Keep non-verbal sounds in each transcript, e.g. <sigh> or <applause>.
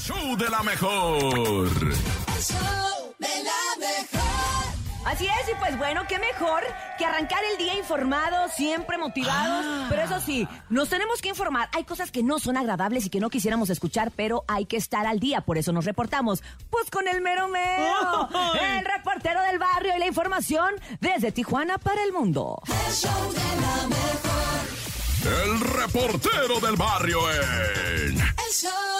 show de la mejor. El show de la mejor. Así es, y pues bueno, qué mejor que arrancar el día informados, siempre motivados. Ah. Pero eso sí, nos tenemos que informar. Hay cosas que no son agradables y que no quisiéramos escuchar, pero hay que estar al día. Por eso nos reportamos. Pues con el mero mero, el reportero del barrio y la información desde Tijuana para el mundo. El show de la mejor. El reportero del barrio en. El show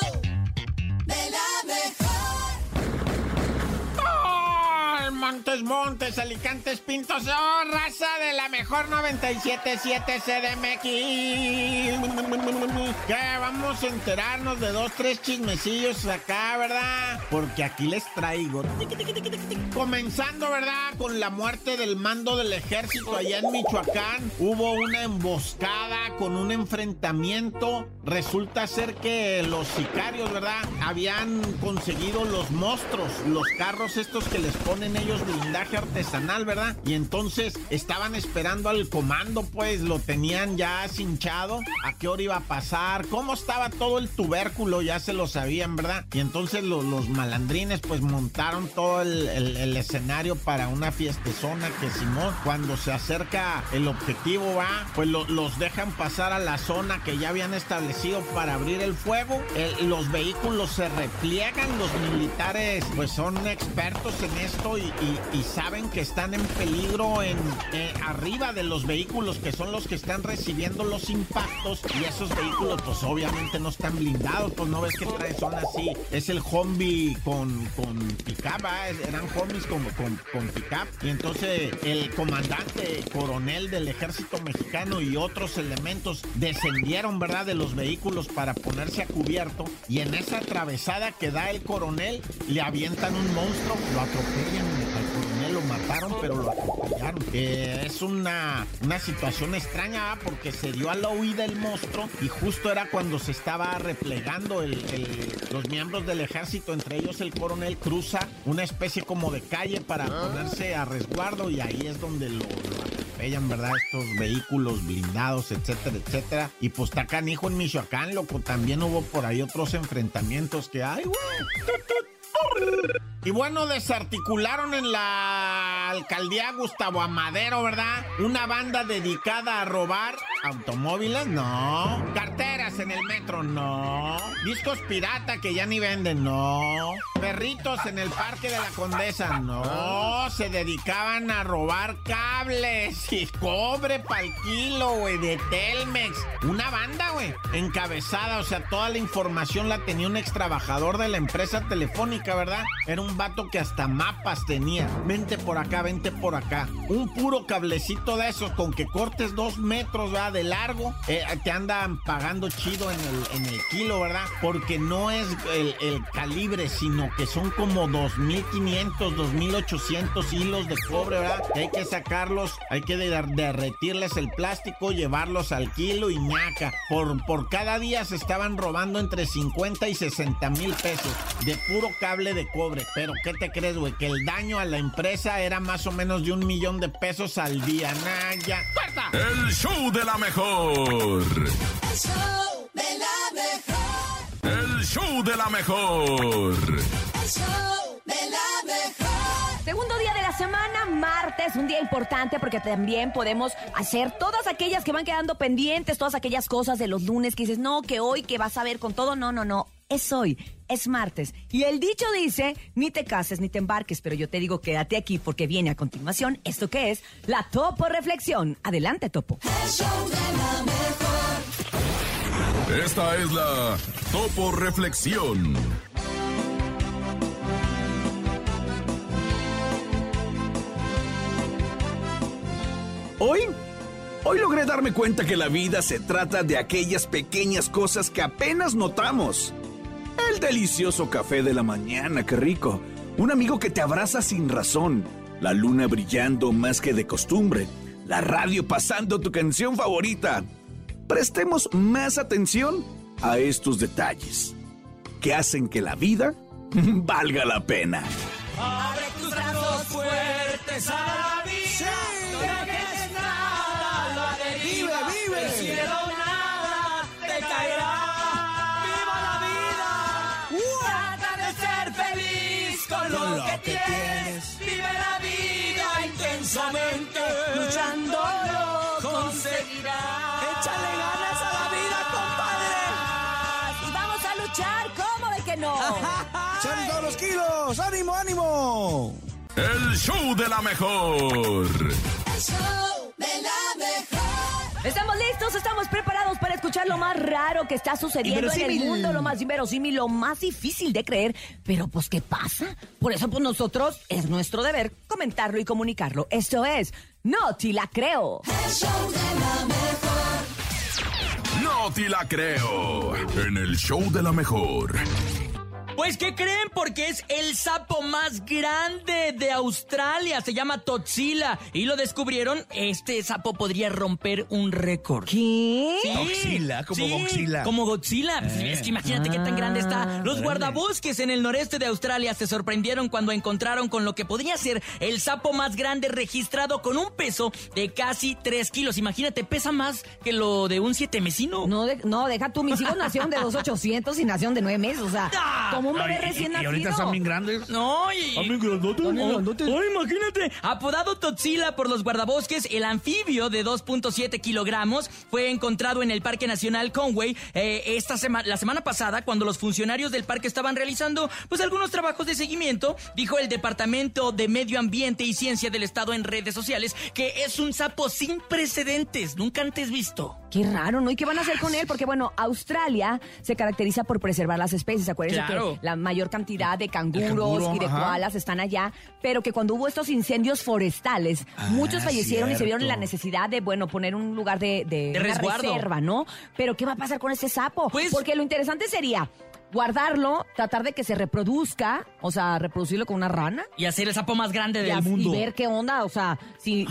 Montes, Montes, Alicantes, Pintos, oh, raza de la mejor 977 CDMX. Que vamos a enterarnos de dos, tres chismecillos acá, ¿verdad? Porque aquí les traigo. Comenzando, ¿verdad? Con la muerte del mando del ejército allá en Michoacán. Hubo una emboscada con un enfrentamiento. Resulta ser que los sicarios, ¿verdad? Habían conseguido los monstruos, los carros estos que les ponen ellos blindaje artesanal, ¿verdad? Y entonces estaban esperando al comando, pues lo tenían ya cinchado. ¿A qué hora iba a pasar? ¿Cómo estaba todo el tubérculo? Ya se lo sabían, ¿verdad? Y entonces lo- los malandrines pues montaron todo el, escenario para una fiestezona que Simón, cuando se acerca el objetivo va, pues lo- los dejan pasar a la zona que ya habían establecido para abrir el fuego. Los vehículos se repliegan, los militares pues son expertos en esto y- y saben que están en peligro en eh, arriba de los vehículos que son los que están recibiendo los impactos y esos vehículos pues obviamente no están blindados, pues no ves que traen son así, es el Humvee con, con pickup. Es- eran Humvees con, con, con pickup y entonces el comandante coronel del ejército mexicano y otros elementos descendieron, ¿verdad? De los vehículos para ponerse a cubierto y en esa atravesada que da el coronel le avientan un monstruo, lo atropellan lo mataron, pero lo. Eh, es una, una situación extraña ¿ah? porque se dio a la huida el monstruo y justo era cuando se estaba replegando el- el- los miembros del ejército, entre ellos el coronel, cruza una especie como de calle para ponerse a resguardo y ahí es donde lo, lo atropellan, ¿verdad? Estos vehículos blindados, etcétera, etcétera. Y pues está canijo en Michoacán, loco. También hubo por ahí otros enfrentamientos que hay, güey. Y bueno, desarticularon en la alcaldía Gustavo Amadero, ¿verdad? Una banda dedicada a robar automóviles, no. Carteras en el metro, no. Discos pirata que ya ni venden, no. Perritos en el parque de la Condesa, no. Se dedicaban a robar cables y cobre pa'l kilo, güey, de Telmex. Una banda, güey, encabezada, o sea, toda la información la tenía un ex trabajador de la empresa telefónica, ¿verdad? Era un vato que hasta mapas tenía. Vente por acá, vente por acá. Un puro cablecito de esos con que cortes dos metros, ¿verdad? De largo. eh, te andan pagando chido en el, kilo, ¿verdad? Porque no es el, calibre, sino que son como 2.500, 2.800 hilos de cobre, ¿verdad? Que hay que sacarlos, hay que der- derretirles el plástico, llevarlos al kilo y ñaca. Por, por cada día se estaban robando entre 50 y 60 mil pesos de puro cable de cobre. Pero ¿qué te crees, güey? Que el daño a la empresa era más o menos de un millón de pesos al día. Nah, ya. ¡Corta! El show de la mejor. El show de la mejor. El show de la mejor. El show de la mejor. Segundo día de la semana, martes, un día importante porque también podemos hacer todas aquellas que van quedando pendientes, todas aquellas cosas de los lunes que dices, no, que hoy, que vas a ver con todo, no, no, no, es hoy, es martes. Y el dicho dice, ni te cases ni te embarques, pero yo te digo, quédate aquí porque viene a continuación esto que es la Topo Reflexión. Adelante, Topo. El show de la mejor. Esta es la Topo Reflexión. Hoy, hoy logré darme cuenta que la vida se trata de aquellas pequeñas cosas que apenas notamos. El delicioso café de la mañana, qué rico. Un amigo que te abraza sin razón. La luna brillando más que de costumbre. La radio pasando tu canción favorita. Prestemos más atención a estos detalles que hacen que la vida <laughs> valga la pena. Abre tus brazos fuertes a la vida. ¿Cómo de que no? ¡Son todos los kilos! ¡Ánimo, ánimo! El show de la mejor. El show de la mejor. Estamos listos, estamos preparados para escuchar lo más raro que está sucediendo en el mundo, lo más inverosímil, lo más difícil de creer. Pero pues, ¿qué pasa? Por eso, pues nosotros es nuestro deber comentarlo y comunicarlo. Esto es No Te La Creo. El show de la mejor. No te la creo. En el show de la mejor. Pues, ¿qué creen? Porque es el sapo más grande de Australia. Se llama Totzila. Y lo descubrieron. Este sapo podría romper un récord. ¿Qué? Sí, Godzilla, como sí, Godzilla. Como Godzilla. Pues, Es que imagínate qué tan grande está. Los guardabosques en el noreste de Australia se sorprendieron cuando encontraron con lo que podría ser el sapo más grande registrado con un peso de casi 3 kilos. Imagínate, pesa más que lo de un siete mesino. No, de- no, deja tú, mis hijos nacieron de 2,800 <laughs> y nacieron de 9 meses, o sea, Ah, como un bebé Ay, recién y, y nacido. ahorita están bien grandes. No, y... Están bien grandotes. Oh, grandotes. oh, imagínate. Apodado Totzila por los guardabosques, el anfibio de 2.7 kilogramos fue encontrado en el Parque Nacional Conway eh, esta semana, la semana pasada, cuando los funcionarios del parque estaban realizando pues algunos trabajos de seguimiento. Dijo el Departamento de Medio Ambiente y Ciencia del Estado en redes sociales que es un sapo sin precedentes, nunca antes visto. Qué raro, ¿no? ¿Y qué van a hacer con él? Porque, bueno, Australia se caracteriza por preservar las especies. Acuérdense Claro. que la mayor cantidad de canguros canguro, y de ajá. koalas están allá, pero que cuando hubo estos incendios forestales, muchos fallecieron y se vieron en la necesidad de, bueno, poner un lugar de, de, De una resguardo. reserva, ¿no? Pero, ¿qué va a pasar con este sapo? Pues- Porque lo interesante sería guardarlo, tratar de que se reproduzca, o sea, reproducirlo con una rana. Y hacer el sapo más grande y del as- mundo. Y ver qué onda, o sea, si...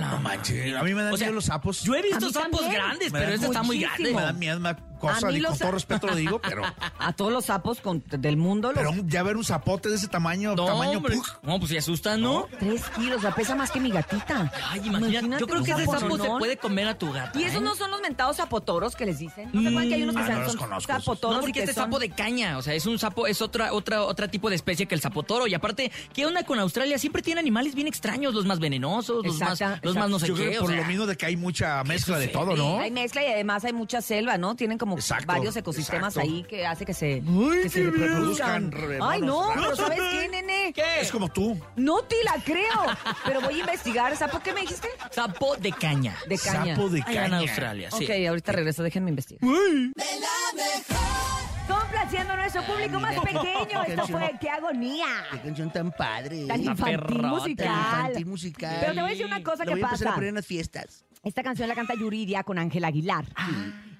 No manches. A mí me dan O sea, miedo los sapos. Yo he visto sapos también. grandes, Me pero este está muy grande. Me da miedo cosa, y con todo respeto lo digo, pero, <laughs> A todos los sapos con- del mundo los pero ya ver un zapote de ese tamaño, No, tamaño. No, pues se asustan, ¿no? Tres kilos, o sea, pesa más que mi gatita. Ay, imagínate. Yo creo que ese sapo se puede comer a tu gata. Y esos ¿eh? no son los mentados zapotoros que les dicen. ¿No se acuerdan que hay unos que Ah, sean- no los son conozco zapotoros No, y porque que este son- sapo de caña, o sea, es un sapo, es otra, otra, otra tipo de especie que el sapotoro. Y aparte, ¿qué onda con Australia? Siempre tiene animales bien extraños, los más venenosos, los más, Exacta- los más no sé Yo creo qué. o por sea. lo mismo de que hay mucha mezcla de todo, ¿no? Hay mezcla y además hay mucha selva, ¿no? Tienen como Exacto, varios ecosistemas exacto. ahí que hace que se, Ay, que se reproduzcan. reproduzcan re- Ay, no, pero ¿sabes qué, nene? ¿Qué? Es como tú. No te la creo. Pero voy a investigar. ¿Sapo qué me dijiste? Sapo de caña. De caña. Sapo de Allá en caña. Australia, sí. Ok, ahorita regreso, déjenme investigar. De la mejor. Complaciendo a nuestro público más pequeño. Esto fue ¡Qué agonía! Qué canción tan padre. Tan infantil perrota. musical. Tan infantil musical. Pero te voy a decir una cosa Lo que voy a empezar pasa. a poner en las fiestas. Esta canción la canta Yuridia con Ángel Aguilar.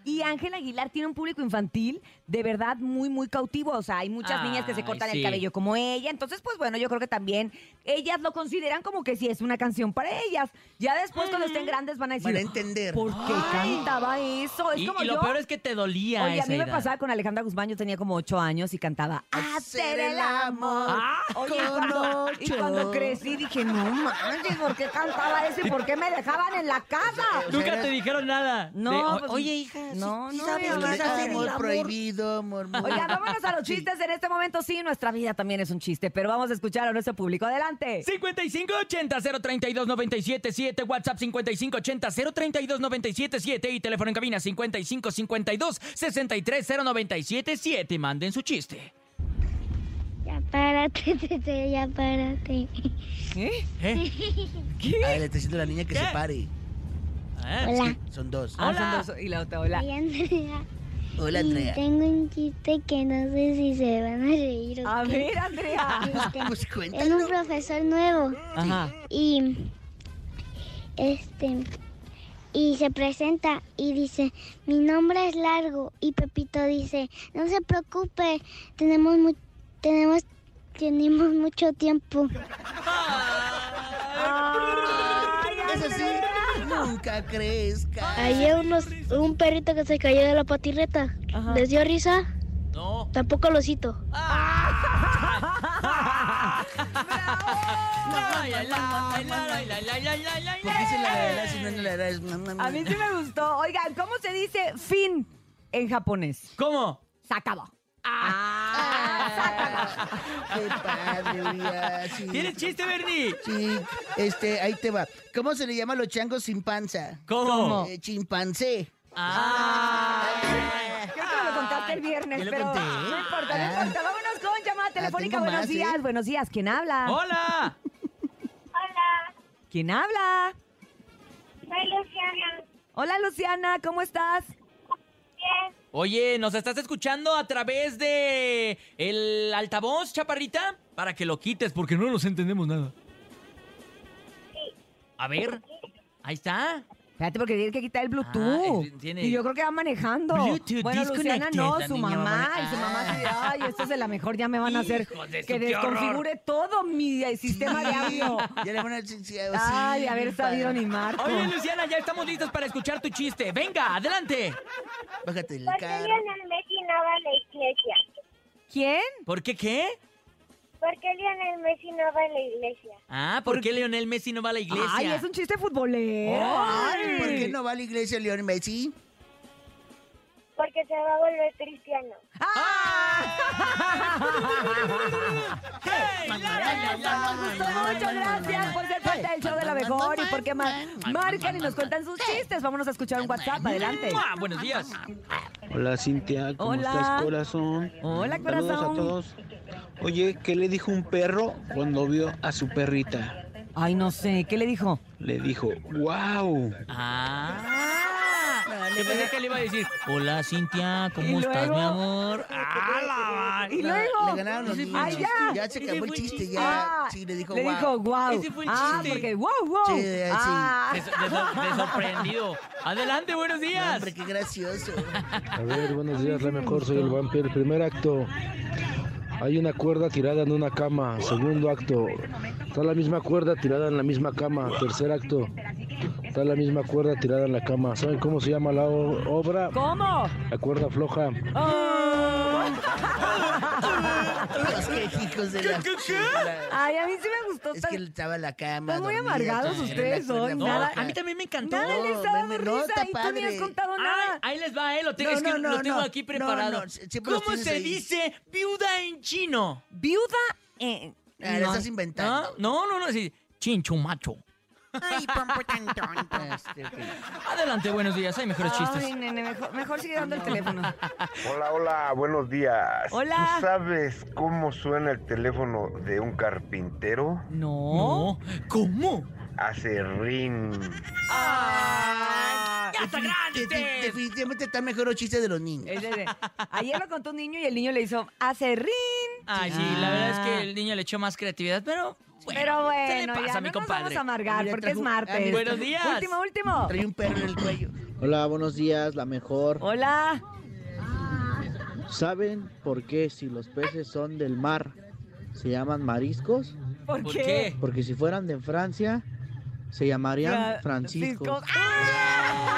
Y Ángel Aguilar tiene un público infantil de verdad muy, muy cautivo. O sea, hay muchas niñas que se Ay, cortan sí. el cabello como ella. Entonces, pues bueno, yo creo que también ellas lo consideran como que sí es una canción para ellas. Ya después, cuando estén grandes, van a decir. Van a entender. ¿Por qué cantaba eso? Es Y, como y lo yo. peor es que te dolía Oye, a esa mí me edad. pasaba con Alejandra Guzmán, yo tenía como ocho años y cantaba Hacer el amor. Ah, Oye, y cuando, y cuando crecí dije, no manches, ¿por qué cantaba eso y por qué me dejaban en la casa? Nunca te dijeron nada. No, De, o- pues, oye, hija. No, sí- no, sabes no, qué es el amor amor. prohibido, amor. Oiga, vámonos a los chistes en este momento. Sí, nuestra vida también es un chiste, pero vamos a escuchar a nuestro público. Adelante. 5580-032-977, WhatsApp 5580-032-977 y teléfono en cabina 5552-630977. Manden su chiste. Ya párate, Tete, ya párate. ¿Eh? ¿Eh? <laughs> Ay, le está diciendo a la niña que ¿Qué? se pare. Ah, Hola, Sí, son dos. Ah, Hola. son dos- y la otra, hola. soy Andrea. Hola, Y Andrea. tengo un chiste que no sé si se van a reír o A qué. ver, Andrea. <laughs> Este, <laughs> Pues es un profesor nuevo Ajá. y este y se presenta y dice mi nombre es largo y Pepito dice no se preocupe tenemos mu- tenemos tenemos mucho tiempo <laughs> Es así nunca crezca. Había unos, un perrito que se cayó de la patirreta. Ajá. ¿Les dio risa? No. Tampoco lo cito. A mí sí me gustó. Oigan, ¿cómo se dice fin en japonés? ¿Cómo? Se acabó. Ah. Qué padre, Urias. Sí. ¿Tienes chiste, Bernie? Sí, este, ahí te va. ¿Cómo se le llama a los changos sin panza? ¿Cómo? Eh, chimpancé. Ah. Creo que me lo contaste el viernes, ¿Ya lo pero conté? no importa, no Ah. importa. Vámonos con llamada telefónica. tengo Buenos más, ¿eh? días, buenos días. ¿Quién habla? ¡Hola! Hola, ¿Quién habla? soy Luciana. Hola, Luciana, ¿cómo estás? Bien, Oye, ¿nos estás escuchando a través de el altavoz, chaparrita? Para que lo quites, porque no nos entendemos nada. A ver, ahí está. Espérate, porque tiene que quitar el Bluetooth. Ah, tiene- Y yo creo que va manejando. Bluetooth bueno, Luciana disconnected. no, La su niña mamá. Y su mamá así de, ay, esto es de la mejor, ya me van a hacer Hijos de su, que qué desconfigure todo mi eh, sistema de audio. <laughs> Ya le van a decir, sí, Ay, de haber sabido ni Marco. Oye, Luciana, ya estamos listos para escuchar tu chiste. Venga, adelante. Bájate del ¿por qué carro. Lionel Messi no va a la iglesia? ¿Quién? ¿Por qué qué? ¿Por qué Lionel Messi no va a la iglesia? Ah, ¿por qué Leonel Messi no va a la iglesia? Ay, es un chiste futbolero. Ay, ¿por qué no va a la iglesia León Messi? Porque se va a volver cristiano. Nos gustó mucho, gracias por ser parte del show de la mejor y porque ma- marcan y nos cuentan sus chistes. Vámonos a escuchar un WhatsApp, adelante. ¡Mua! Buenos días. Hola Cintia, ¿cómo Hola. estás corazón? Hola, Saludos a corazón. todos. Oye, ¿qué le dijo un perro cuando vio a su perrita? Ay, no sé, ¿qué le dijo? Le dijo, wow. Ah. Yo pensé que le iba a decir, hola Cintia, ¿Y ¿cómo estás, mi amor? <laughs> ¡Ah, la Y luego. Le ganaron los niños. el chiste. Ya se acabó el chiste, chiste. ya. Ah, Sí, le dijo, le wow. dijo, wow. Ese fue el Ah, chiste. porque wow, wow. Sí, sí. Ah. De, de- de sorprendido. <laughs> Adelante, buenos No, días. hombre, qué gracioso. A ver, buenos días, la mejor, soy el vampiro. Primer acto, hay una cuerda tirada en una cama. Segundo acto, está la misma cuerda tirada en la misma cama. Tercer acto, está la misma cuerda tirada en la cama. ¿Saben cómo se llama la obra? ¿Cómo? La cuerda floja. Oh. Los quejicos de la chula. Ay, a mí sí me gustó. Es que él estaba en la cama. Están muy dormida, amargados ustedes hoy, No, nada- a mí también me encantó. Nada les No, está dando me- no, risa y tú ni has padre. contado Ay, nada. ahí les va, eh. Lo, tengo, No, es que no, no, lo tengo no. aquí No, preparado. no, ¿Cómo se ahí. dice viuda en chino? Viuda. Eh, Ah, la no. estás inventando. No, no, no, sí. Chinchumacho. Ay, pompo tan tonto. Ok. Adelante, buenos días. Hay mejores chistes. Ay, nene, mejor, mejor sigue dando el teléfono. Hola, hola, buenos días. Hola. ¿Tú sabes cómo suena el teléfono de un carpintero? No. No. ¿Cómo? Hace rin. ¡Ah! ¡Ya está grande! Definitivamente está mejor los chistes de los niños. Ayer lo contó un niño y el niño le hizo acerrín. Ay, sí, la verdad es que el niño le echó más creatividad, pero. Bueno, Pero ¿qué le bueno, pasa, ya mi no nos vamos a amargar Mira, porque es trajo- martes. ah, mira, Buenos días. Último, último. Trae un perro en el cuello. Hola, buenos días, la mejor. Hola. ¿Saben por qué si los peces son del mar se llaman mariscos? ¿Por, ¿Por qué? qué? Porque si fueran de Francia se llamarían Fra- franciscos. Ah,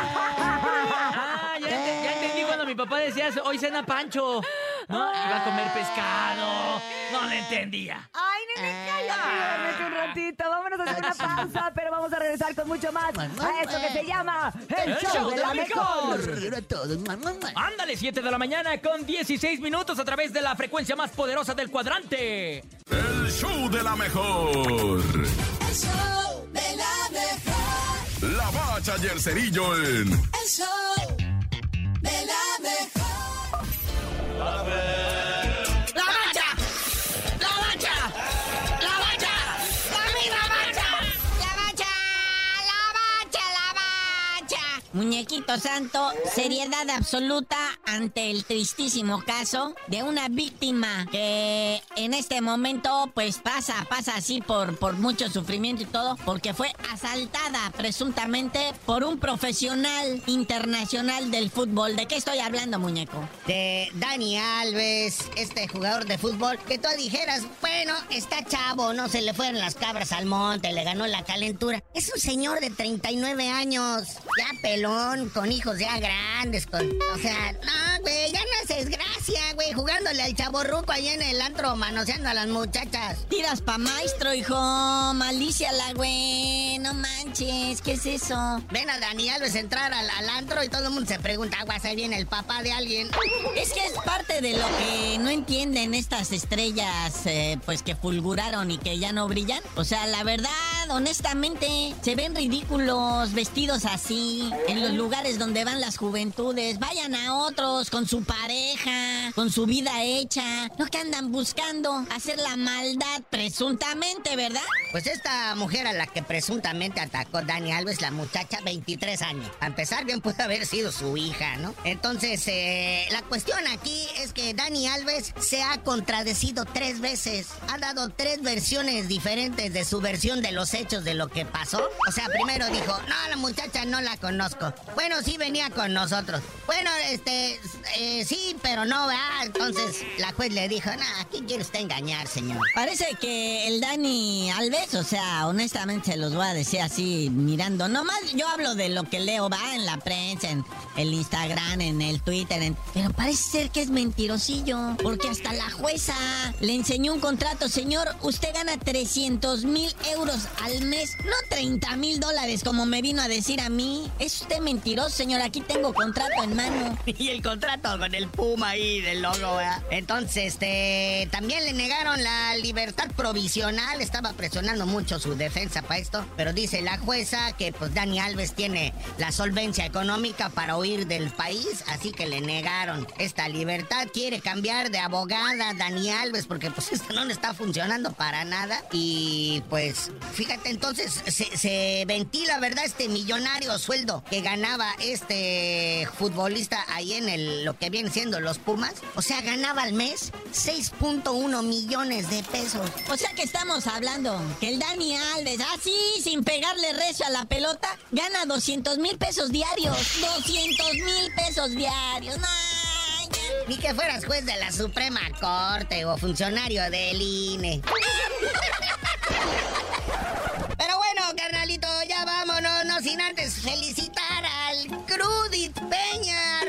ya, ente- ya entendí cuando mi papá decía, hoy cena Pancho. ¿No? Iba a comer pescado. No le entendía. Ay, nene, cállate, duérmete un ratito. Vámonos a hacer una pausa, pero vamos a regresar con mucho más a esto que se llama El, Show de la Mejor. Mua. Ándale, 7 de la mañana con 16 minutos a través de la frecuencia más poderosa del cuadrante. El show de la mejor. El show de la mejor. La bacha y el cerillo en El show la. ¡La mancha! ¡La mancha! ¡La mancha! ¡La! La mancha, la mancha, la mancha. Muñequito santo, seriedad absoluta ante el tristísimo caso de una víctima que en este momento pues pasa, pasa así por, por mucho sufrimiento y todo, porque fue asaltada presuntamente por un profesional internacional del fútbol. ¿De qué estoy hablando, muñeco? de Dani Alves, este jugador de fútbol, que tú dijeras, bueno, está chavo, no se le fueron las cabras al monte, le ganó la calentura. Es un señor de 39 años, ya pelón, con hijos ya grandes, con, o sea, no, güey, ya no es desgracia, güey, jugándole al chaborruco ahí en el antro, manoseando a las muchachas. Tiras pa' maestro, hijo. Malicia la güey. No manches, ¿qué es eso? Ven a Dani Alves entrar al, al antro y todo el mundo se pregunta, aguas, ahí viene el papá de alguien. Es que es parte de lo que no entienden estas estrellas, eh, pues que fulguraron y que ya no brillan. O sea, la verdad, honestamente, se ven ridículos vestidos así en los lugares donde van las juventudes. Vayan a otros con su pareja, con su vida hecha. No que andan buscando hacer la maldad presuntamente, ¿verdad? Pues esta mujer a la que presuntamente atacó Dani Alves, la muchacha, 23 años. A empezar, bien puede haber sido su hija, ¿no? Entonces, eh, la cuestión aquí es que Dani Alves se ha contradecido tres veces. Ha dado tres versiones diferentes de su versión de los hechos de lo que pasó. O sea, primero dijo, no, la muchacha no la conozco. Bueno, sí venía con nosotros. Bueno, este, eh, sí, pero no, ¿verdad? Entonces la juez le dijo, no, ¿a quién quiere usted engañar, señor? Parece que el Dani Alves, o sea, honestamente se los voy a decir así, mirando. Nomás yo hablo de lo que leo, va en la prensa, en el Instagram, en el Twitter, en- pero parece ser que es mentirosillo. Porque hasta la jueza le enseñó un contrato, señor, usted gana 300 mil euros al mes, no 30 mil dólares, como me vino a decir a mí. Es usted mentiroso, señor, aquí tengo contrato en mano. <laughs> Y el contrato con el Puma ahí del logo, ¿verdad? Entonces, este, también le negaron la libertad provisional. Estaba presionando mucho su defensa para esto. Pero dice la jueza que, pues, Dani Alves tiene la solvencia económica para huir del país. Así que le negaron esta libertad. Quiere cambiar de abogada Dani Alves porque, pues, <laughs> esto no le está funcionando para nada. Y, pues, fíjate, entonces se, se ventila, ¿verdad? Este millonario sueldo que ganaba este futbolista ahí en el, lo que viene siendo los Pumas. O sea, ganaba al mes 6.1 millones de pesos. O sea que estamos hablando que el Dani Alves, así sin pegarle recio a la pelota, gana 200 mil pesos diarios. 200 mil pesos diarios. No. Ni que fueras juez de la Suprema Corte o funcionario del INE. <laughs> Pero bueno, carnalito, ya vámonos, no sin antes felicitar al Crudit Peña,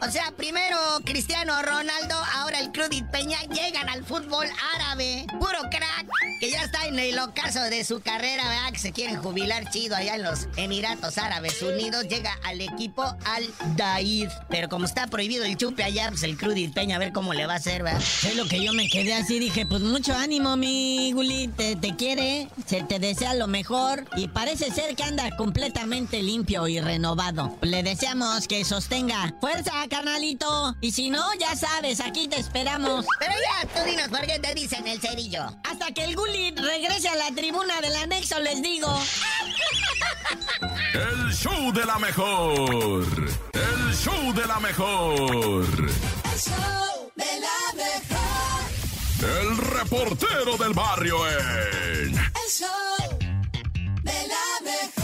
O sea, primero Cristiano Ronaldo, ahora el Crudit Peña llegan al fútbol árabe. Puro crack, que ya está en el ocaso de su carrera, ¿verdad? Se quieren jubilar chido allá en los Emiratos Árabes Unidos. Llega al equipo Al Daid. Pero como está prohibido el chupe allá, pues el Crudit Peña, a ver cómo le va a hacer, ¿verdad? Es lo que yo me quedé así, dije, pues mucho ánimo, mi Guli, te, te quiere, se te desea lo mejor y parece ser que anda completamente limpio y renovado. Le deseamos que sostenga fuerza, carnalito, y si no, ya sabes, aquí te esperamos. Pero ya, tú dinos por qué te dicen el cerillo. Hasta que el Guli regrese a la tribuna del anexo, les digo. El show de la mejor. El show de la mejor. El show de la mejor. El reportero del barrio en. El show de la mejor.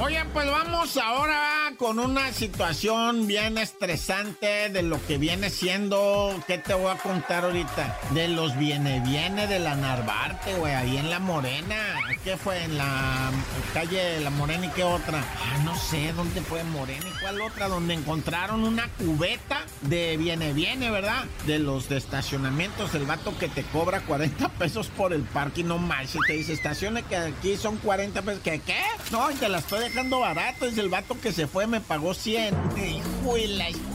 Oigan, pues vamos ahora con una situación bien estresante de lo que viene siendo, ¿qué te voy a contar ahorita? De los viene viene de la Narvarte, güey, ahí en La Morena. ¿Qué fue? En la calle La Morena y qué otra? Ah, no sé, ¿dónde fue Morena y cuál otra? Donde encontraron una cubeta de viene viene, ¿verdad? De los de estacionamientos, el vato que te cobra 40 pesos por el parking, no manches, te dice, estacione que aquí son 40 pesos, ¿qué qué? No, y te la estoy dejando barato, es el vato que se fue, me pagó 100. Hijo y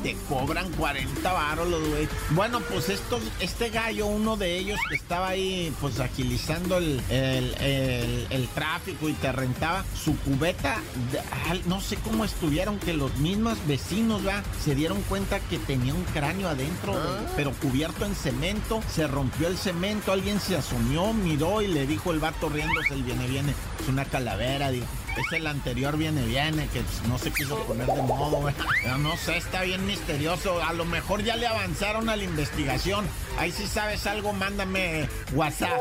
te cobran 40 baros los güey. Bueno, pues estos, este gallo, uno de ellos que estaba ahí, pues agilizando el, el, el- el tráfico y te rentaba su cubeta, de- ah, no sé cómo estuvieron que los mismos vecinos, ¿va? Se dieron cuenta que tenía un cráneo adentro, güey, pero cubierto en cemento, se rompió el cemento, alguien se asomió, miró y le dijo el vato riéndose, el viene, viene, es una calavera, dijo. Es el anterior viene, viene, que no se quiso poner de modo, güey. No sé, está bien misterioso. A lo mejor ya le avanzaron a la investigación. Ahí si sabes algo, mándame WhatsApp.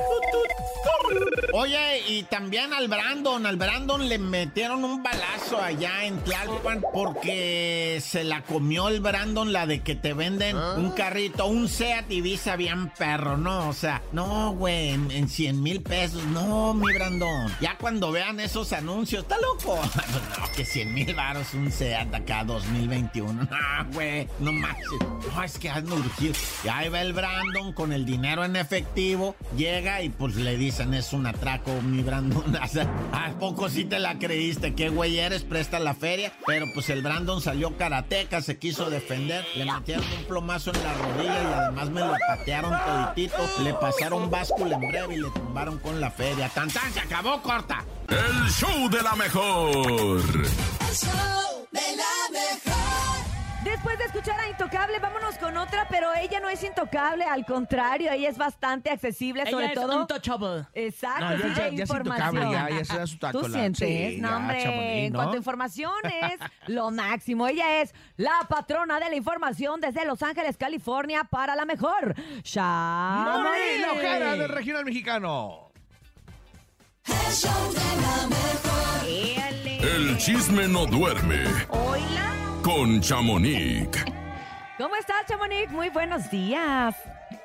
Oye, y también al Brandon, al Brandon le metieron un balazo allá en Tlalpan porque se la comió el Brandon, la de que te venden un carrito, un Seat Ibiza bien perro, ¿no? O sea, no, güey, en, en 100 mil pesos, no, mi Brandon. Ya cuando vean esos anuncios ¿está loco? <laughs> no, que 100 mil varos un SEAT acá 2021. No, güey, no manches. No, es que hazme urgido. Y ahí va el Brandon con el dinero en efectivo. Llega y pues le dicen, es un atraco, mi Brandon. <laughs> ¿a poco sí te la creíste? ¿Qué güey eres? Presta la feria. Pero pues el Brandon salió karateca, se quiso defender. Le metieron un plomazo en la rodilla y además me lo patearon toditito. Le pasaron báscula en breve y le tumbaron con la feria. ¡Tan, tan! ¡Se acabó, corta! El show de la mejor. El show de la mejor. Después de escuchar a Intocable, vámonos con otra, pero ella no es intocable, al contrario, ella es bastante accesible, Ella sobre es todo. untouchable. Exacto, No, ya- sí, ya- ya es información. intocable, ya- ya se da su taco, ¿Tú la- sientes? sí, no, ya, hombre, en ¿no? cuanto a información es lo máximo. Ella es la patrona de la información desde Los Ángeles, California, para la mejor. ¡Mami, la ojera del regional mexicano! El show de la mejor. Éale. El chisme no duerme Hola. con Chamonix. ¿Cómo estás, Chamonix? Muy buenos días.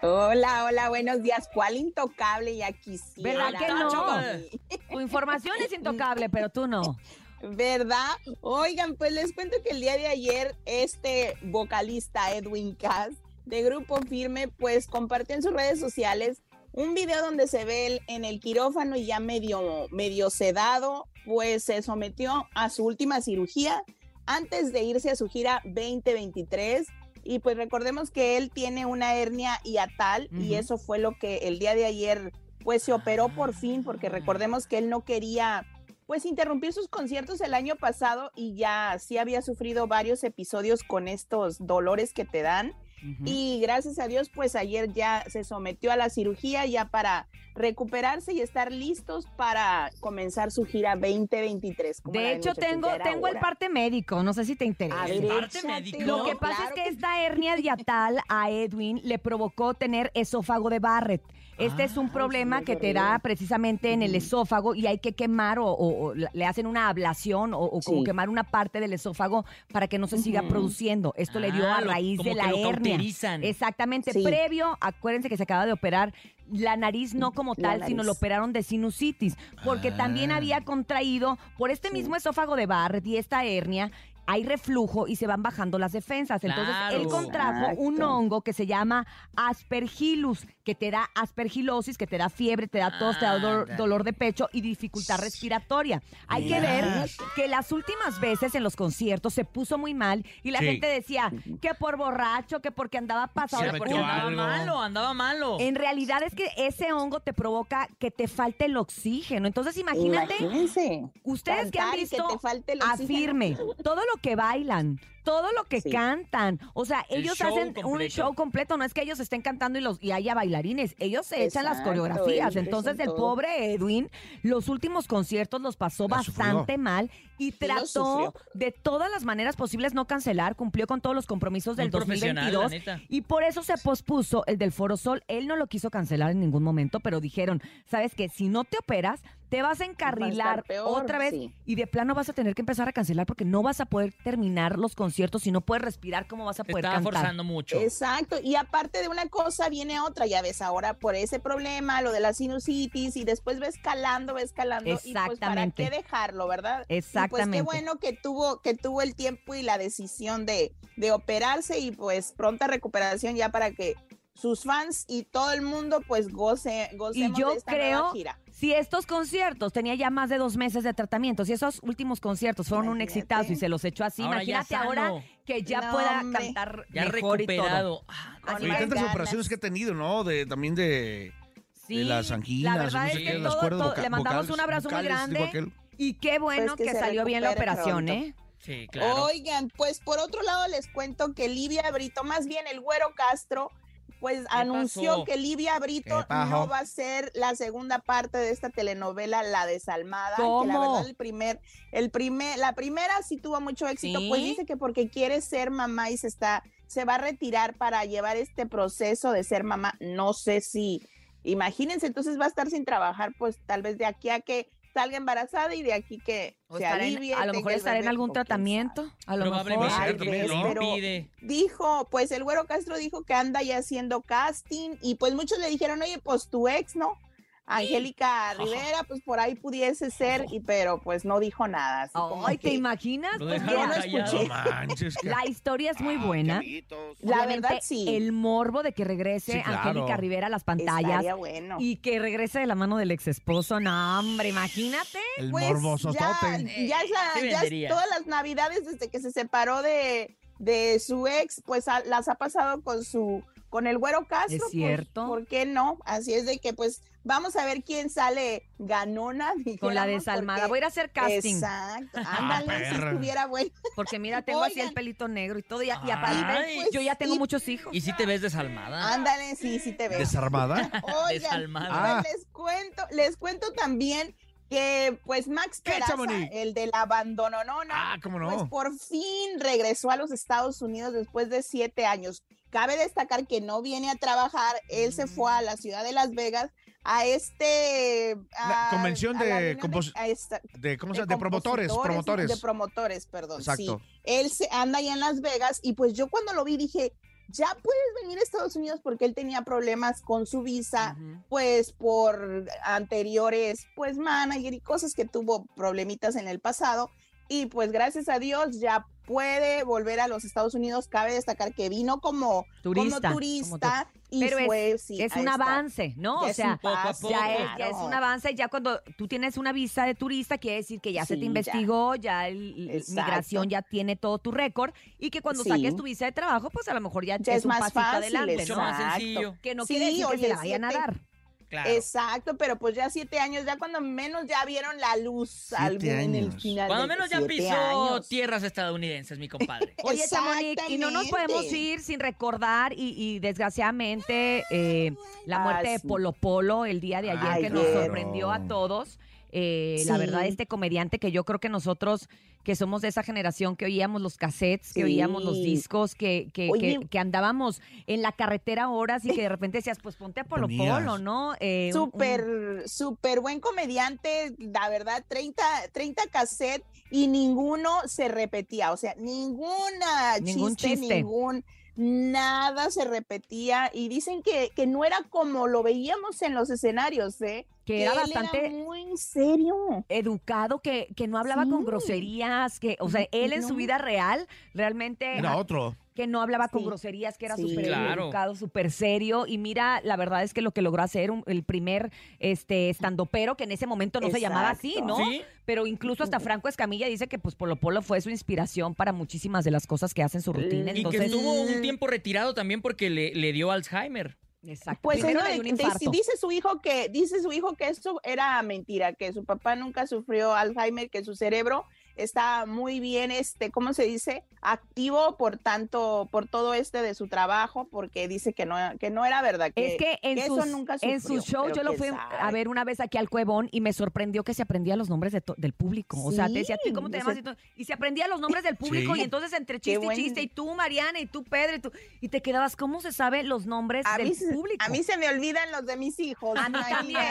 Hola, hola, buenos días. ¿Cuál intocable ya quisiera? ¿Verdad que no? Tu información es intocable, pero tú no. ¿Verdad? Oigan, pues les cuento que el día de ayer este vocalista Edwin Cass de Grupo Firme pues compartió en sus redes sociales un video donde se ve él en el quirófano y ya medio, medio sedado, pues se sometió a su última cirugía antes de irse a su gira 2023. Y pues recordemos que él tiene una hernia hiatal y Ujú. eso fue lo que el día de ayer pues se operó por fin porque recordemos que él no quería pues interrumpir sus conciertos el año pasado y ya sí había sufrido varios episodios con estos dolores que te dan. Y gracias a Dios, pues ayer ya se sometió a la cirugía ya para recuperarse y estar listos para comenzar su gira 2023. como De hecho, tengo, tengo el parte médico, no sé si te interesa. A ver, ¿El parte échatelo, médico? Lo que pasa claro es que que esta hernia diatal a Edwin le provocó tener esófago de Barrett. Este es un problema que te da precisamente en el esófago y hay que quemar o, o- o le hacen una ablación o, o como Sí. quemar una parte del esófago para que no se siga produciendo. Esto le dio Ah, a lo- raíz como de que la lo hernia. cauterizan. Exactamente. Sí. Previo, acuérdense que se acaba de operar la nariz no como tal, sino lo operaron de sinusitis, porque también Ah. había contraído por este mismo esófago de Barrett y esta hernia. Hay reflujo y se van bajando las defensas. Entonces, él contrajo un hongo que se llama aspergillus, que te da aspergilosis, que te da fiebre, te da tos, te da dolor, dolor de pecho y dificultad respiratoria. Hay que ver que las últimas veces en los conciertos se puso muy mal y la Sí. gente decía que por borracho, que porque andaba pasado porque andaba malo, andaba malo. En realidad es que ese hongo te provoca que te falte el oxígeno. Entonces, imagínate. Imagínense. Ustedes que han y que visto te falte el a oxígeno. firme, todo lo que bailan, todo lo que Sí. cantan. O sea, El ellos hacen un show completo. No es que ellos estén cantando y, los, y haya bailarines. Ellos se echan las coreografías. Entonces, el todo. pobre Edwin, los últimos conciertos los pasó La bastante sufrió. mal y trató de todas las maneras posibles no cancelar. Cumplió con todos los compromisos del Muy profesional, la 2022. neta. Y por eso se pospuso el del Foro Sol. Él no lo quiso cancelar en ningún momento, pero dijeron, ¿sabes qué? Si no te operas, te vas a encarrilar peor, otra vez sí. y de plano vas a tener que empezar a cancelar porque no vas a poder terminar los conciertos. Si no puedes respirar, ¿cómo vas a poder cantar? mucho. Exacto, y aparte de una cosa viene otra, ya ves ahora por ese problema, lo de la sinusitis, y después va escalando, va escalando, y pues para Exactamente. qué dejarlo, ¿verdad? Y pues Exactamente. qué bueno que tuvo, que tuvo el tiempo y la decisión de, de operarse y pues pronta recuperación ya para que sus fans y todo el mundo pues goce, Y gocemos yo de esta nueva creo, gira. si estos conciertos, tenía ya más de dos meses de tratamiento, si esos últimos conciertos fueron un exitazo y se los echó así, Ahora imagínate ahora que ya No, pueda hombre. cantar Ya mejor y todo. Oye, tantas operaciones que ha tenido, ¿no? De, también de, Sí, de las anginas. la verdad no es sé que qué, las todo- cuerdas todo- le mandamos un abrazo muy vocales, grande. Y qué bueno Pues que que, salió bien la operación, pronto. ¿eh? Sí, Oigan, pues por otro lado les cuento que Livia Brito, más bien el Güero Castro, pues anunció pasó? que Livia ¿Qué Brito no va a ser la segunda parte de esta telenovela La Desalmada, que la verdad el primer, el primer, la primera sí tuvo mucho éxito, ¿Sí? pues dice que porque quiere ser mamá y se está, se va a retirar para llevar este proceso de ser mamá. No sé si, imagínense, entonces va a estar sin trabajar, pues tal vez de aquí a que salga embarazada y de aquí que O se en- alivie. a lo mejor estará en algún tratamiento. A lo Probablemente mejor. Ay, también ves, lo pero impide. Dijo, pues el güero Castro dijo que anda ya haciendo casting y pues muchos le dijeron, oye, pues tu ex, ¿no? Angélica <laughs> Rivera, pues por ahí pudiese ser, y pero pues no dijo nada. así como Ay, ¿te imaginas? Pues yo no escuché. Manches, <laughs> que- La historia es muy buena. La Obviamente, verdad, sí. El morbo de que regrese Sí, claro. Angélica Rivera a las pantallas Estaría bueno. y que regrese de la mano del ex esposo. No, hombre, imagínate. El Pues morbosotote. ya, ya es la- ya es todas las navidades desde que se separó de, de su ex, pues a- las ha pasado con su con el güero Castro. Es pues, cierto. ¿Por qué no? Así es de que pues vamos a ver quién sale ganona. <laughs> Con la desalmada. porque- Voy a ir a hacer casting. Exacto. Ándale, si estuviera bueno. Porque mira, tengo así el pelito negro y todo. Y, y aparte, yo ya tengo Y- muchos hijos. ¿Y si te ves desalmada? Ándale, sí, sí te veo. ¿Desarmada? <laughs> Oigan, Desalmada. Ah. pues les cuento, les cuento también que pues Max ¿Qué, Peraza, el del abandono, no, Ah, cómo no. pues por fin regresó a los Estados Unidos después de siete años. Cabe destacar que no viene a trabajar, él se fue a la ciudad de Las Vegas a este... A- convención de reunión compos- a esta- de, ¿cómo se llama? De promotores, promotores. De promotores, perdón. Exacto. Sí. Él se anda allá en Las Vegas y pues yo cuando lo vi dije, ya puedes venir a Estados Unidos porque él tenía problemas con su visa, pues por anteriores, pues manager y cosas que tuvo problemitas en el pasado. Y pues gracias a Dios ya puede volver a los Estados Unidos. Cabe destacar que vino como Turista, como como turista y Pero es- fue, sí, es un avance, ¿no? ya o es sea, paso, ya, es, ya es un avance. Ya cuando tú tienes una visa de turista, quiere decir que ya se te ya. investigó, ya, el, el- migración ya tiene todo tu récord y que cuando Sí. saques tu visa de trabajo, pues a lo mejor ya, Ya es, es un más pasito fácil, adelante, Mucho ¿no? más sencillo. Que no Sí, quiere decir que se la vayan a dar. Claro. Exacto, pero pues ya siete años, ya cuando menos ya vieron la luz al- Siete en el final. Cuando de menos ya pisó años. tierras estadounidenses, mi compadre. <laughs> Oye, Chamonix, y no nos podemos ir sin recordar y, y desgraciadamente eh, la muerte Ah, de sí. Polo Polo el día de ayer Ay, que nos sorprendió a todos. Eh, La verdad, este comediante que yo creo que nosotros, que somos de esa generación que oíamos los cassettes, que Sí. oíamos los discos, que, que, que- que andábamos en la carretera horas y que de repente decías, pues ponte a Polo Ponías. Polo, ¿no? Eh, un- un- Súper, súper buen comediante, la verdad, 30, 30 cassettes y ninguno se repetía, o sea, ninguna Ningún chiste, chiste. ningún nada se repetía y dicen que, que no era como lo veíamos en los escenarios, ¿eh? Que era él bastante- muy serio. educado, que, que no hablaba con groserías, que, o sea, él en su vida real realmente Era otro. Que no hablaba con Sí. groserías, que era Sí. súper Claro. educado, súper serio. Y mira, la verdad es que lo que logró hacer un- el primer este estandopero, que en ese momento no se llamaba así. ¿no? ¿Sí? Pero incluso hasta Franco Escamilla dice que pues Polo Polo fue su inspiración para muchísimas de las cosas que hace en su rutina. Y que estuvo un tiempo retirado también porque le, le dio Alzheimer. exacto. Pues le dio un dice- infarto. dice su hijo que dice su hijo que esto era mentira, que su papá nunca sufrió Alzheimer, que su cerebro está muy bien, este, ¿cómo se dice? Activo por tanto, por todo este de su trabajo, porque dice que no, que no era verdad. Que, Es que en, que sus, eso nunca en su sufrió, show yo lo fui sabe. a ver una vez aquí al Cuevón y me sorprendió que se aprendía los nombres de to- del público. O sea, te decía, ¿tú cómo te o llamas? sea- Y, todo, y se aprendía los nombres del público Sí. y entonces entre chiste y chiste y tú, Mariana, y tú, Pedro, y tú, y te quedabas, ¿cómo se sabe los nombres A del mí, público? a mí se me olvidan los de mis hijos. A mí también.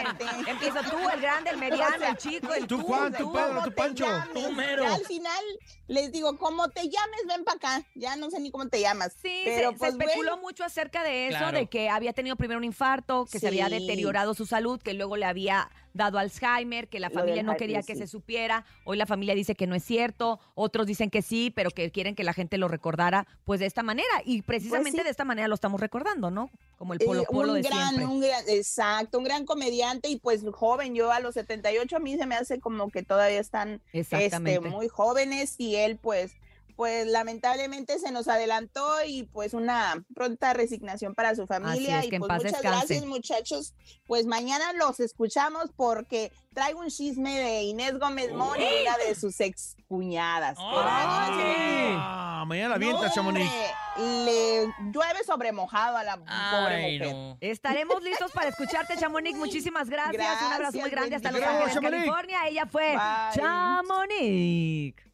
Empieza tú, el grande, el mediano, O sea, el chico, el tú, tú, Juan, tú. tú, Pedro, ¿Cómo tú, Pancho. llames? Tú, Ya al final les digo, como te llames, ven para acá. Ya no sé ni cómo te llamas. Sí, pero se, se pues, especuló bueno, mucho acerca de eso, Claro. de que había tenido primero un infarto, que se había deteriorado su salud, que luego le había dado Alzheimer, que la Lo familia no quería que sí. se supiera. Hoy la familia dice que no es cierto, otros dicen que sí, pero que quieren que la gente lo recordara pues de esta manera. Y precisamente Pues sí. de esta manera lo estamos recordando, ¿no? Como el polo Eh, polo un de gran, siempre. un gran, exacto, un gran comediante y pues joven, yo a los 78 a mí se me hace como que todavía están este, muy jóvenes y él pues pues lamentablemente se nos adelantó y pues una pronta resignación para su familia es, y que pues paz muchas descanse. gracias muchachos, pues mañana los escuchamos porque traigo un chisme de Inés Gómez Moni, una de sus ex cuñadas. Ah, mañana la avienta, Chamonix. Le llueve sobre mojado a la pobre mujer. no. Estaremos listos para escucharte, Chamonix. Muchísimas gracias. un abrazo muy grande hasta Los. Ángeles. California. Ella fue Bye. Chamonix.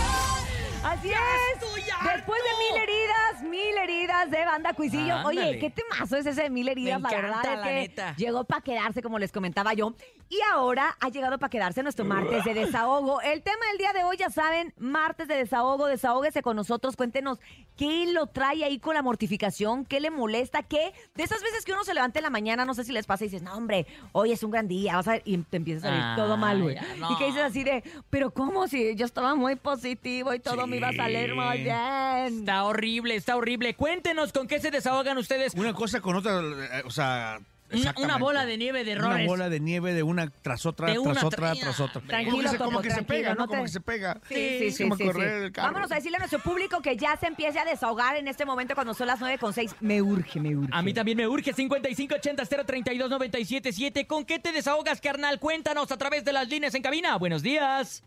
Así es. Después de mil heridas, mil heridas, de banda Cuisillo. Oye, qué temazo es ese de mil heridas, Me la encanta, verdad es la que neta. llegó para quedarse, como les comentaba yo. Y ahora ha llegado para quedarse nuestro martes de desahogo. El tema del día de hoy, ya saben, martes de desahogo, desahógese con nosotros, cuéntenos qué lo trae ahí con la mortificación, qué le molesta, qué de esas veces que uno se levanta en la mañana, no sé si les pasa y dices, no hombre, hoy es un gran día, vas a ver, y te empieza a salir todo mal, güey. no. Y que dices así de, pero ¿cómo si yo estaba muy positivo y todo me iba a salir muy bien? Está horrible, está horrible. Cuéntenos con qué se desahogan ustedes. Una cosa con otra, eh, o sea... Una, bola de nieve de errores. Una bola de nieve de una tras otra, De una tras otra, tra- tras otra. Tranquilo, como que se, como Topo, que se tranquilo, pega, no ¿no? Como que se pega. Sí, sí, sí, como sí, correr sí. el carro. Vámonos a decirle a nuestro público que ya se empiece a desahogar en este momento cuando son las 9 con 6. Me urge, me urge. A mí también me urge 5580-032-977. ¿Con qué te desahogas, carnal? Cuéntanos a través de las líneas en cabina. Buenos días.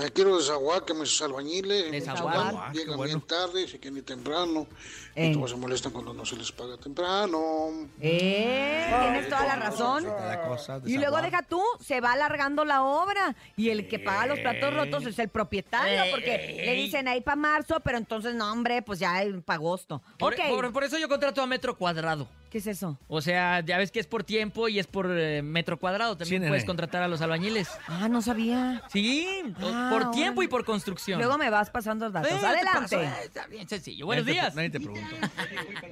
Me quiero desaguar que mis albañiles Desaguar. llegan- Ah, llegan bueno. bien tarde, se quieren ir temprano. Eh. Y todos se molestan cuando no se les paga temprano. Eh, tienes toda la razón. La cosa, Y luego deja tú, se va alargando la obra. Y el que paga los platos rotos es el propietario, porque le dicen ahí para marzo, pero entonces no, hombre, pues ya para agosto. Por- por eso yo contrato a metro cuadrado. ¿Qué es eso? O sea, ya ves que es por tiempo y es por eh, metro cuadrado. También Sí, puedes nene. contratar a los albañiles. Ah, no sabía. Sí, Ah, por tiempo órale. y por construcción. Luego me vas pasando los datos. Eh, te Adelante. paso, eh, Está bien sencillo. Buenos Nadie te- días. Nadie te preguntó.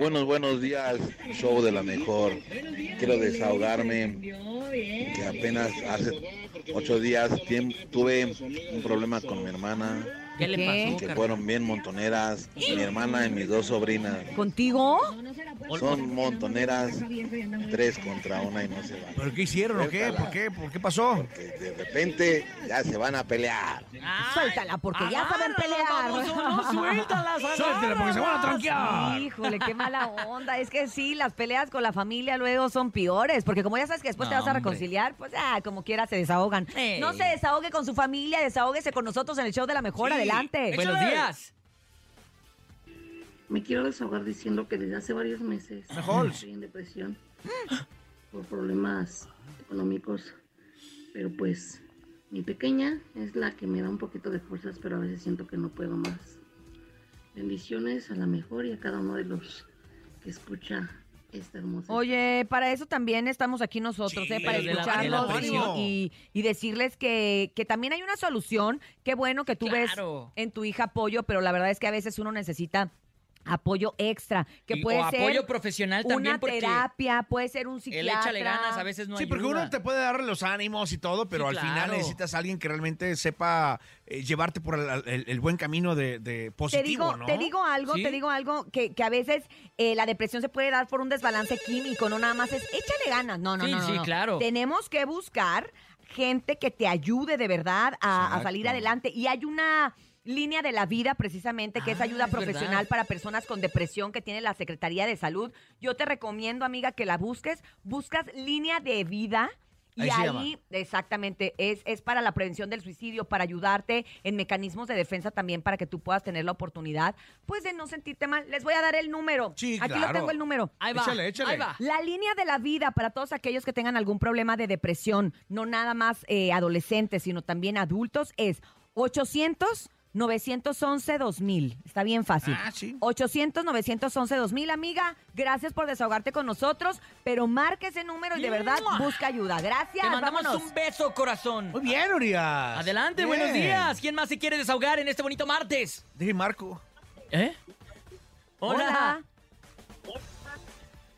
Buenos, buenos días, show de la mejor. Quiero desahogarme que apenas hace ocho días tiem- tuve un problema con mi hermana. ¿Qué le pasó, Que fueron bien montoneras. Mi hermana y mis dos sobrinas. ¿Contigo? Son montoneras, tres contra una y no se van. ¿Pero qué hicieron o qué? ¿Por qué? ¿Por qué pasó? Que de repente ya se van a pelear. Suéltala, porque ya saben pelear. No, suéltalas, <laughs> Suéltela porque se van a tranquear. Híjole, qué mala onda. Es que sí, las peleas con la familia luego son peores, porque como ya sabes que después te vas a hombre. reconciliar, pues ah, como quiera se desahogan. No se desahogue con su familia, desahóguese con nosotros en el show de la mejor. Sí. Adelante. Buenos días. Me quiero desahogar diciendo que desde hace varios meses Mejor. estoy en depresión por problemas económicos, pero pues mi pequeña es la que me da un poquito de fuerzas, pero a veces siento que no puedo más. Bendiciones a la mejor y a cada uno de los que escucha esta hermosa. Oye, para eso también estamos aquí nosotros, Sí, ¿eh? para escucharlos y, depresión. y- y decirles que, que también hay una solución. Qué bueno que tú Claro. ves en tu hija apoyo, pero la verdad es que a veces uno necesita apoyo extra, que Y- puede o ser apoyo profesional también una porque terapia, puede ser un psiquiatra. échale ganas a veces no Sí, porque uno te puede dar los ánimos y todo, pero Sí, al final necesitas a alguien que realmente sepa eh, llevarte por el, el- el buen camino de, de positivo, te digo, ¿no? te digo algo, ¿Sí? te digo algo, que, que a veces eh, la depresión se puede dar por un desbalance químico, no nada más es échale ganas. No, no, Sí, no, no, sí, no. claro. Tenemos que buscar gente que te ayude de verdad a, salir adelante. Y hay una línea de la vida precisamente que es Ah, ayuda es profesional verdad. para personas con depresión que tiene la Secretaría de Salud. Yo te recomiendo, amiga, que la busques. Buscas línea de vida. Y Ahí exactamente, es, es para la prevención del suicidio, para ayudarte en mecanismos de defensa también, para que tú puedas tener la oportunidad, pues, de no sentirte mal. Les voy a dar el número. Sí, Aquí lo tengo el número. Ahí va, Échale, échale. ahí va. La línea de la vida para todos aquellos que tengan algún problema de depresión, no nada más eh, adolescentes, sino también adultos, es 800 911 2000. Está bien fácil. Ah, sí. 800 911 2000, amiga. Gracias por desahogarte con nosotros, pero marque ese número y de verdad busca ayuda. Gracias. Te mandamos vámonos. un beso, corazón. Muy bien, Urias. Adelante, Bien. buenos días. ¿Quién más se quiere desahogar en este bonito martes? Dije Marco. ¿Eh? Hola.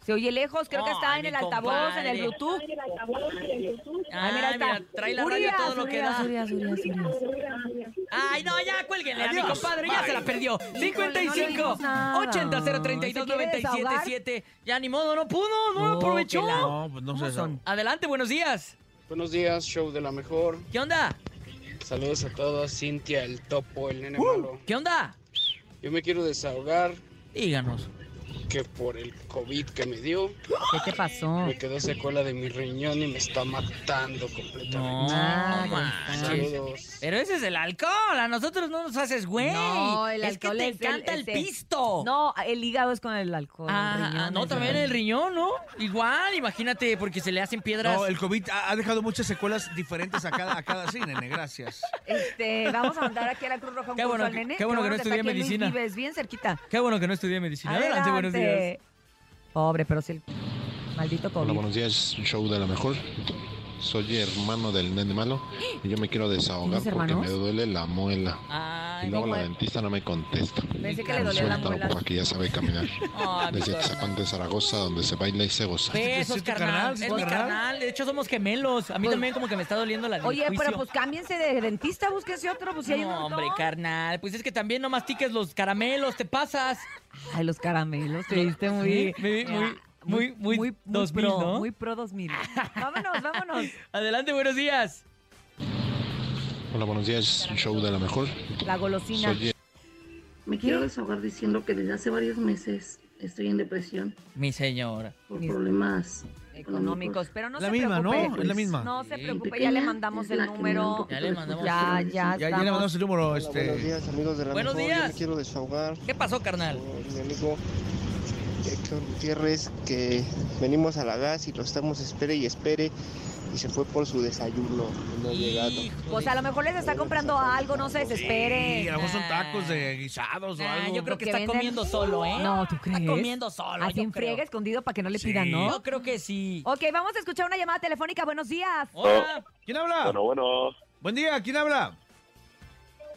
Se oye lejos, creo que está Ay, en el altavoz, en el. Bluetooth. Ah, mira, ahí está. trae la radio todo lo que da. Urias, Urias, Urias. Ay, no, ya cuélguenle a mi compadre, ya Bye. se la perdió. Híjole, no le 55 dimos nada. 80 032 ¿Se quiere desahogar? 977. Ya ni modo, no pudo, no lo Oh, aprovechó. No, pues no ¿Cómo sé. son? Adelante, buenos días. Buenos días, show de la mejor. ¿Qué onda? Saludos a todos, Cintia, el topo, el nene malo. ¿Qué onda? Yo me quiero desahogar Díganos. Que por el COVID que me dio, ¿Qué te pasó? me quedó secuela de mi riñón y me está matando completamente. No, Ah. Saludos. Pero ese es el alcohol, a nosotros no nos haces güey. No, el es que te es el- encanta el, pisto. No, el hígado es con el alcohol. el Ah, riñón no, también el riñón, ¿no? Igual, imagínate, porque se le hacen piedras. No, el COVID ha, ha dejado muchas secuelas diferentes a cada, a cada sí, nene, gracias. Este, vamos a mandar aquí a la Cruz Roja un Qué curso bueno al que- nene. qué bueno que no estudié medicina. Vives, bien cerquita. Qué bueno que no estudié medicina. Adelante, buenos días. Pobre, pero si el maldito Hola, COVID. buenos días, show de la mejor. Soy hermano del nene malo y yo me quiero desahogar ¿Tienes porque me duele la muela. Ay, y luego ¿cómo la dentista no me contesta. Pensé que le dolía la Suéltalo muela. porque ya sabe caminar. <laughs> Ay, mi Desde. Tizapán de Zaragoza, donde se baila y se goza. Besos, ¿Es tu carnal. Es ¿Es tu mi carnal? De hecho, somos gemelos. A mí Pues- también como que me está doliendo la Oye, pero pues cámbiense de dentista, búsquense otro, pues si hay un No, hombre, carnal. Pues es que también no mastiques los caramelos, te pasas. Ay, los caramelos, te viste muy... Sí, muy, muy, muy, muy, muy 2000, pro, ¿no? Muy pro 2000. <laughs> vámonos, vámonos. Adelante, buenos días. Hola, buenos días, show de la mejor. La golosina. Soy Me quiero desahogar diciendo que desde hace varios meses estoy en depresión Mi señora. por Mis- problemas Económicos, pero no La se misma, ¿no? preocupe. Es la misma. No se preocupe, ya le mandamos el número. Ya le mandamos. Ya, ya, Ya, ya le mandamos el número. Hola, buenos Este, días, amigos de la Buenos mejor. Yo días. me quiero desahogar ¿Qué pasó, carnal? mi amigo Héctor Gutiérrez, que venimos a la gas y lo estamos espere y espere. Y se fue por su desayuno. y No ha llegado. Hijo Pues a lo mejor les está comprando algo, no se desespere. sí, a lo mejor son tacos de guisados o Ah, algo. yo creo que está venden- comiendo solo, ¿eh? No, ¿tú crees? Está comiendo solo. Así en friega, escondido para que no le Sí. pidan, ¿no? Yo creo que sí. Ok, vamos a escuchar una llamada telefónica. Buenos días. Hola. ¿Quién habla? Bueno, bueno. Buen día, ¿quién habla?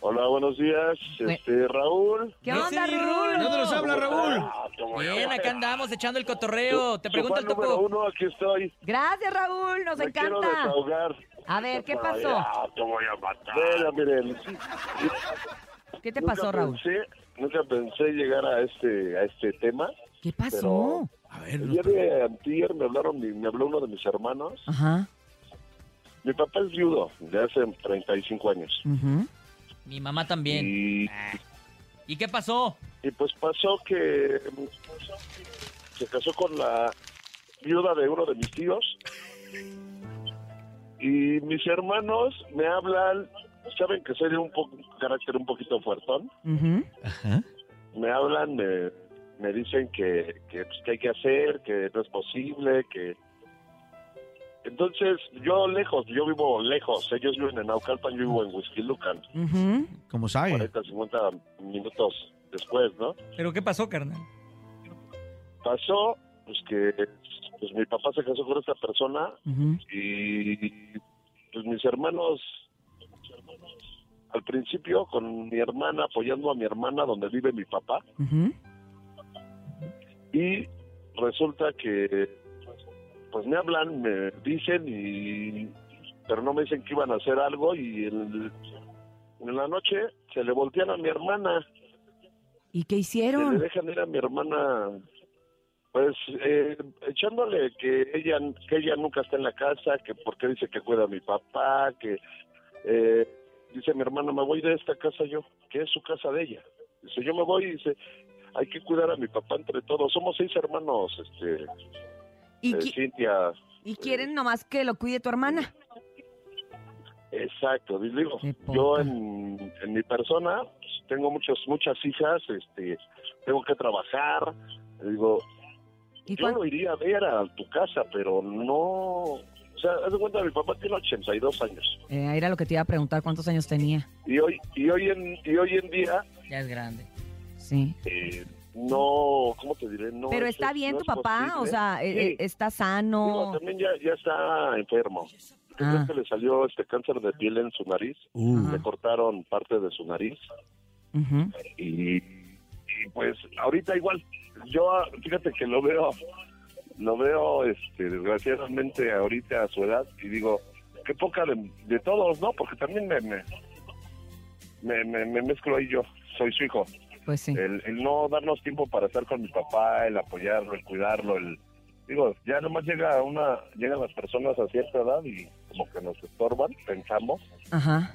Hola, buenos días. Este, Raúl. ¿Qué onda? ¿De dónde nos habla, Raúl? Ah, ¿cómo Bien, acá andamos echando el cotorreo. Te pregunto el topo. uno, aquí estoy. Gracias, Raúl, nos Me quiero encanta. desahogar. A ver, ¿qué pasó? allá, te voy a matar. Mira, miren. ¿Qué te nunca pasó, Raúl? Pensé, nunca pensé llegar a este, a este tema. ¿Qué pasó? A ver, El no- día de antier me hablaron, mi- me habló uno de mis hermanos. Ajá. Mi papá es viudo de hace 35 años. ujú. Mi mamá también. Y, ¿Y qué pasó? y pues pasó que se casó con la viuda de uno de mis tíos. Y mis hermanos me hablan, saben que soy de un carácter un poquito fuertón. Me hablan, me, me dicen que, que, pues, que hay que hacer, que no es posible, que... Entonces, yo lejos, yo vivo lejos. Ellos viven en Naucalpan, yo vivo en Whisky Lucan. Ujú. Como sabe. 40, 50 minutos después, ¿no? ¿Pero qué pasó, carnal? Pasó, pues que pues mi papá se casó con esta persona y pues mis hermanos al principio con mi hermana apoyando a mi hermana donde vive mi papá y resulta que pues me hablan me dicen y pero no me dicen que iban a hacer algo y el- en la noche se le voltean a mi hermana ¿Y qué se le hicieron? dejan ir a mi hermana pues eh, echándole que ella que ella nunca está en la casa que porque dice que cuida a mi papá que eh, dice mi hermana me voy de esta casa yo que es su casa de ella dice yo me voy y dice hay que cuidar a mi papá entre todos somos seis hermanos este ¿Y, eh, Cintia y quieren nomás que lo cuide tu hermana? Exacto, digo, yo en, en mi persona pues, tengo muchas muchas hijas, este, tengo que trabajar, digo, ¿Y yo lo iría a ver a tu casa, pero no, o sea, haz de cuenta, mi papá tiene 82 años Eh, era lo que te iba a preguntar, ¿cuántos años tenía? y hoy y hoy en y hoy en día Ya es grande. Sí. eh, no, ¿cómo te diré? No, Pero es- está bien no tu es papá, o sea, eh, Sí. eh, está sano. también ya, ya está enfermo. ¿Qué Ah. que le salió este cáncer de piel en su nariz? Uh. Le cortaron parte de su nariz. Ujú. y, y, pues ahorita igual yo fíjate que lo veo lo veo este desgraciadamente ahorita a su edad y digo qué poca de, de todos no porque también me me, me, me- me mezclo ahí yo soy su hijo Pues sí. el, el no darnos tiempo para estar con mi papá el apoyarlo el cuidarlo el digo ya nomás llega una llegan las personas a cierta edad y como que nos estorban pensamos Ajá.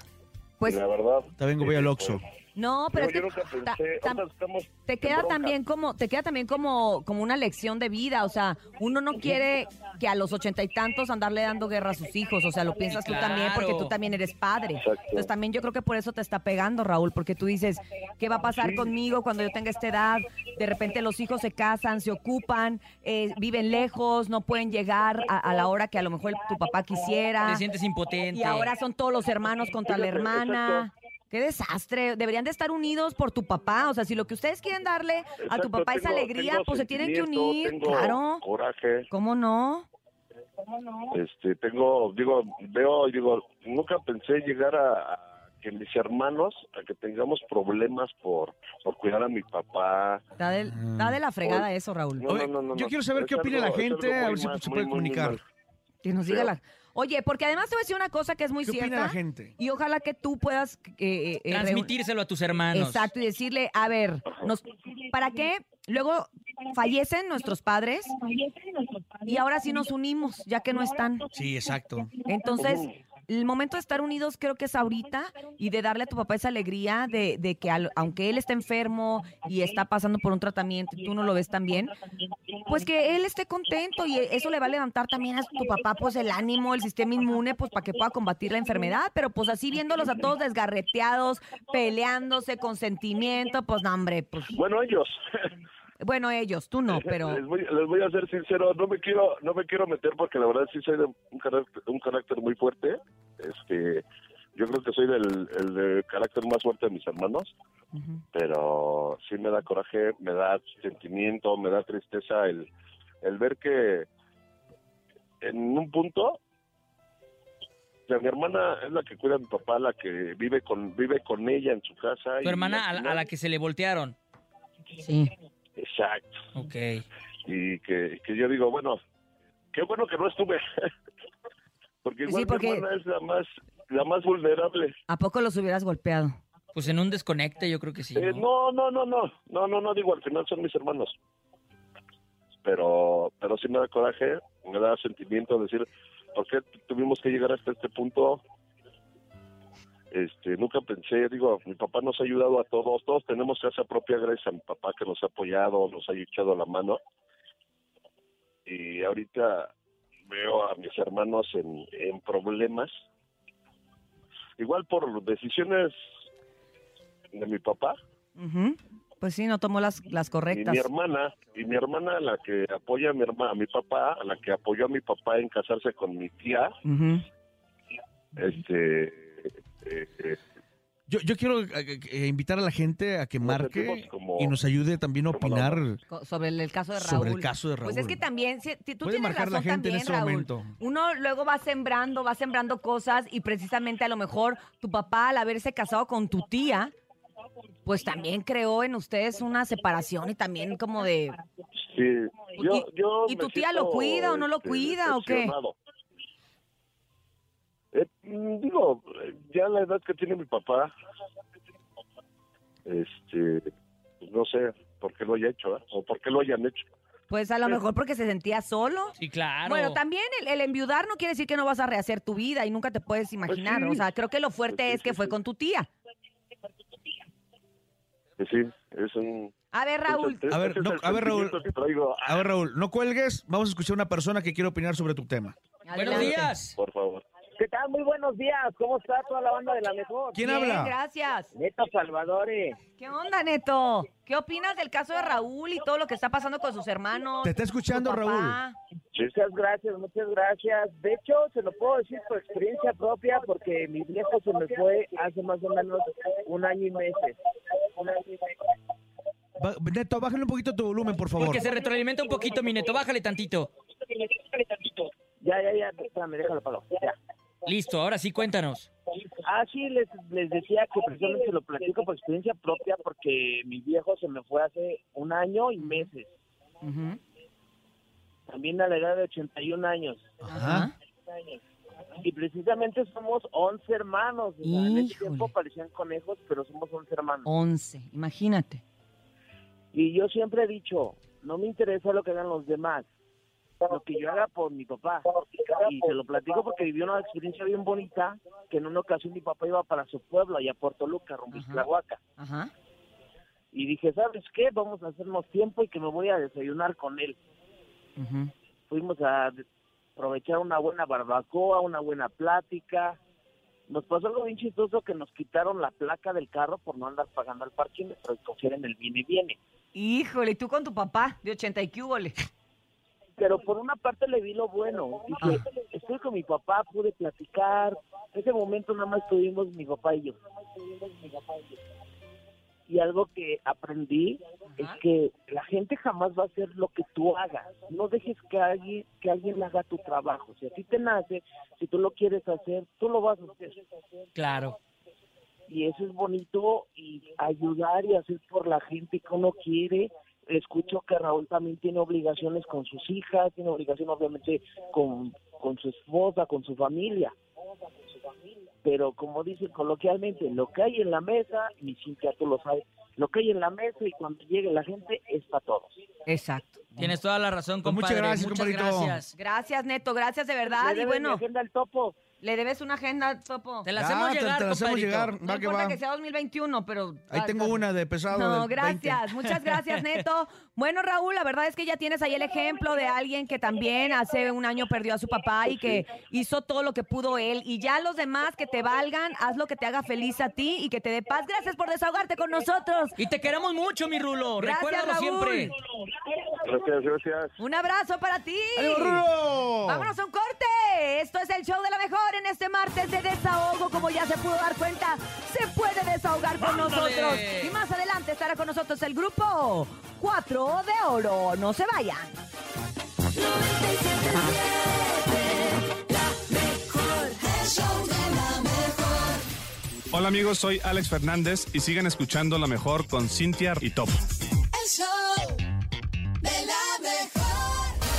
Pues y la verdad vengo, voy al Oxxo. No, pero yo, es que yo nunca ta- pensé tam- ahorita estamos te queda también como te queda también como como una lección de vida, o sea, uno no quiere que a los ochenta y tantos andarle dando guerra a sus hijos, o sea, lo piensas tú también porque tú también eres padre. Exacto. Entonces también yo creo que por eso te está pegando, Raúl, porque tú dices, ¿qué va a pasar Sí. conmigo cuando yo tenga esta edad? De repente los hijos se casan, se ocupan, eh, viven lejos, no pueden llegar a, a la hora que a lo mejor tu papá quisiera. Te sientes impotente. Y ahora son todos los hermanos contra la hermana. Qué desastre. Deberían de estar unidos por tu papá. O sea, si lo que ustedes quieren darle a tu papá es tengo- alegría, tengo pues se tienen que unir. tengo Claro. coraje. ¿Cómo no? Este, tengo, digo, veo, digo, nunca pensé llegar a, a que mis hermanos, a que tengamos problemas por, por cuidar a mi papá. Está de, la fregada eso, Raúl. No, no, no, no, yo no. quiero saber Es qué opina la es gente, a ver si mal, se puede comunicar. Que nos diga la... Oye, porque además te voy a decir una cosa que es muy ¿Qué cierta. opina la gente? Y ojalá que tú puedas... eh, eh, eh, Transmitírselo a tus hermanos. Exacto, y decirle, a ver, nos, ¿para qué? Luego fallecen nuestros padres y ahora sí nos unimos, ya que no están. Sí, exacto. Entonces, el momento de estar unidos creo que es ahorita y de darle a tu papá esa alegría de, de que al- aunque él está enfermo y está pasando por un tratamiento y tú no lo ves tan bien, pues que él esté contento y eso le va a levantar también a tu papá pues el ánimo, el sistema inmune, pues para que pueda combatir la enfermedad, pero pues así viéndolos a todos desgarreteados, peleándose con sentimiento, pues no hombre, pues Bueno, ellos. Bueno ellos, tú no, pero Les voy, les voy a ser sincero, no me quiero no me quiero meter porque la verdad sí soy de un carácter, un carácter muy fuerte. Este, yo creo que soy del el de carácter más fuerte de mis hermanos, pero sí me da coraje, me da sentimiento, me da tristeza el, el ver que en un punto o sea, mi hermana es la que cuida a mi papá, la que vive con vive con ella en su casa. Tu y hermana a, a la que se le voltearon. Sí. Exacto. Ok. y que, que yo digo, bueno, qué bueno que no estuve. <laughs> porque igual Sí, porque- mi hermana es la más, la más vulnerable. ¿a poco los hubieras golpeado? Pues en un desconecte yo creo que sí. Eh, ¿no? no, no, no, no, no, no, no digo, al final son mis hermanos. Pero, pero sí me da coraje, me da sentimiento decir, ¿por qué tuvimos que llegar hasta este punto? Este, nunca pensé, digo, mi papá nos ha ayudado a todos, todos tenemos casa propia gracias a mi papá que nos ha apoyado, nos ha echado la mano. Y ahorita veo a mis hermanos en, en problemas, igual por decisiones de mi papá. Pues sí, no tomó las, las y correctas. mi hermana, y mi hermana, la que apoya a mi hermana, a mi papá, a la que apoyó a mi papá en casarse con mi tía, este, eh, Yo, yo quiero eh, eh, invitar a la gente a que marque como- y nos ayude también a opinar Sobre el, el caso de Raúl. sobre el caso de Raúl. Pues es que también, si- tú Puede tienes marcar la razón gente en también, este Raúl. momento. Uno luego va sembrando, va sembrando cosas y precisamente a lo mejor tu papá al haberse casado con tu tía, pues también creó en ustedes una separación y también como de... sí, yo, yo ¿Y me tu tía lo cuida o no lo este, cuida o qué? Eh, mm, digo, ya la edad que tiene mi papá, este, pues no sé por qué lo haya hecho, ¿eh? o por qué lo hayan hecho. Pues a lo mejor porque se sentía solo. Sí, claro. Bueno, también el, el enviudar no quiere decir que no vas a rehacer tu vida y nunca te puedes imaginar. sí. O sea, creo que lo fuerte Pues sí, es que sí, fue sí. con tu tía. Pues sí, es un... A ver, Raúl. A ver, no, el a ver, Raúl. A ver, Raúl, no cuelgues. Vamos a escuchar a una persona que quiere opinar sobre tu tema. Buenos días. Por favor. ¿Qué tal? Muy buenos días. ¿Cómo está toda la banda de la mejor? ¿Quién Bien, habla? gracias. Neto Salvadores. ¿Qué onda, Neto? ¿Qué opinas del caso de Raúl y todo lo que está pasando con sus hermanos? Te está escuchando? Raúl. Muchas gracias, muchas gracias. De hecho, se lo puedo decir por experiencia propia porque mi viejo se me fue hace más o menos un año y meses. Un año y meses. Ba- Neto, bájale un poquito tu volumen, por favor. Porque se retroalimenta un poquito, mi neto. Bájale tantito. Ya, ya, ya, espérame, déjalo, palo. Ya. Listo, ahora sí, cuéntanos. Ah, sí, les, les decía que precisamente lo platico por experiencia propia porque mi viejo se me fue hace un año y meses. También a la edad de 81 años. Ajá. Y precisamente somos 11 hermanos. O sea, en ese tiempo parecían conejos, pero somos 11 hermanos. 11, imagínate. Y yo siempre he dicho, no me interesa lo que hagan los demás, lo que yo haga por mi papá. Y se lo platico porque vivió una experiencia bien bonita, que en una ocasión mi papá iba para su pueblo, allá a Puerto Luca, rumbo a Iztlahuaca. Ajá. Y dije, ¿sabes qué? Vamos a hacernos tiempo y que me voy a desayunar con él. Fuimos a aprovechar una buena barbacoa, una buena plática. Nos pasó algo bien chistoso que nos quitaron la placa del carro por no andar pagando al parquímetro y coger en el viene y viene. Híjole, ¿y tú con tu papá de 80 y qué húbole? Pero por una parte le vi lo bueno. Dije, estoy con mi papá, pude platicar. En ese momento nada más estuvimos mi papá y yo. Y algo que aprendí es que la gente jamás va a hacer lo que tú hagas. No dejes que alguien que alguien haga tu trabajo. Si a ti te nace, si tú lo quieres hacer, tú lo vas a hacer. Claro. Y eso es bonito y ayudar y hacer por la gente que uno quiere. Escucho que Raúl también tiene obligaciones con sus hijas, tiene obligación obviamente con, con su esposa, con su familia pero como dicen coloquialmente, lo que hay en la mesa, y Cintia tú lo sabes, lo que hay en la mesa y cuando llegue la gente es para todos. Exacto. Tienes toda la razón, Pues muchas compadre. gracias, Muchas compadrito. gracias. Gracias, Neto, gracias de verdad. Le Y bueno, agenda topo. Le debes una agenda, Topo. Te la hacemos llegar, te la hacemos compadrito. llegar. No Va que importa va. que sea 2021, pero... Ahí ah, tengo una de pesado. No, del 20. gracias. Muchas gracias, Neto. Bueno, Raúl, la verdad es que ya tienes ahí el ejemplo de alguien que también hace un año perdió a su papá y que hizo todo lo que pudo él. Y ya los demás que te valgan, haz lo que te haga feliz a ti y que te dé paz. Gracias por desahogarte con nosotros. Y te queremos mucho, mi Rulo. Gracias, Recuérdalo Raúl. siempre. Gracias, gracias. Un abrazo para ti. ¡Ánimo, Rulo! Vámonos a un corte. Esto es el show de la mejor en este martes de desahogo. Como ya se pudo dar cuenta, se puede desahogar con ¡Ándale! nosotros. Y más adelante estará con nosotros el grupo 4 de Oro. No se vayan. El show de la mejor. Hola amigos, soy Alex Fernández y sigan escuchando La Mejor con Cintia y Top.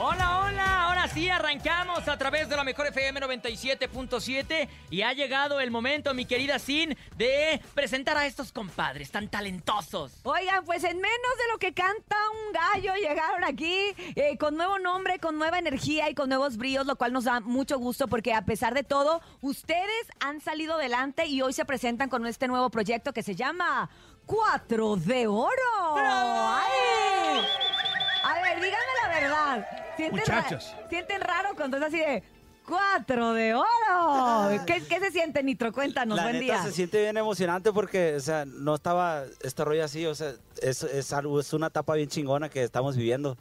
Hola, hola, ahora sí arrancamos a través de la mejor FM 97.7 y ha llegado el momento, mi querida Sin, de presentar a estos compadres tan talentosos. Oigan, pues en menos de lo que canta un gallo, llegaron aquí eh, con nuevo nombre, con nueva energía y con nuevos bríos, lo cual nos da mucho gusto porque a pesar de todo, ustedes han salido adelante y hoy se presentan con este nuevo proyecto que se llama Cuatro de Oro. ¡Ay! A ver, díganme la verdad. ¿Sienten ra- Muchachos. ¿Sienten raro cuando es así de Cuatro de Oro? <laughs> ¿Qué, qué se siente, Nitro? Cuéntanos, La buen neta día. se siente bien emocionante porque, o sea, no estaba este rollo así, o sea, es, es algo, es una etapa bien chingona que estamos viviendo.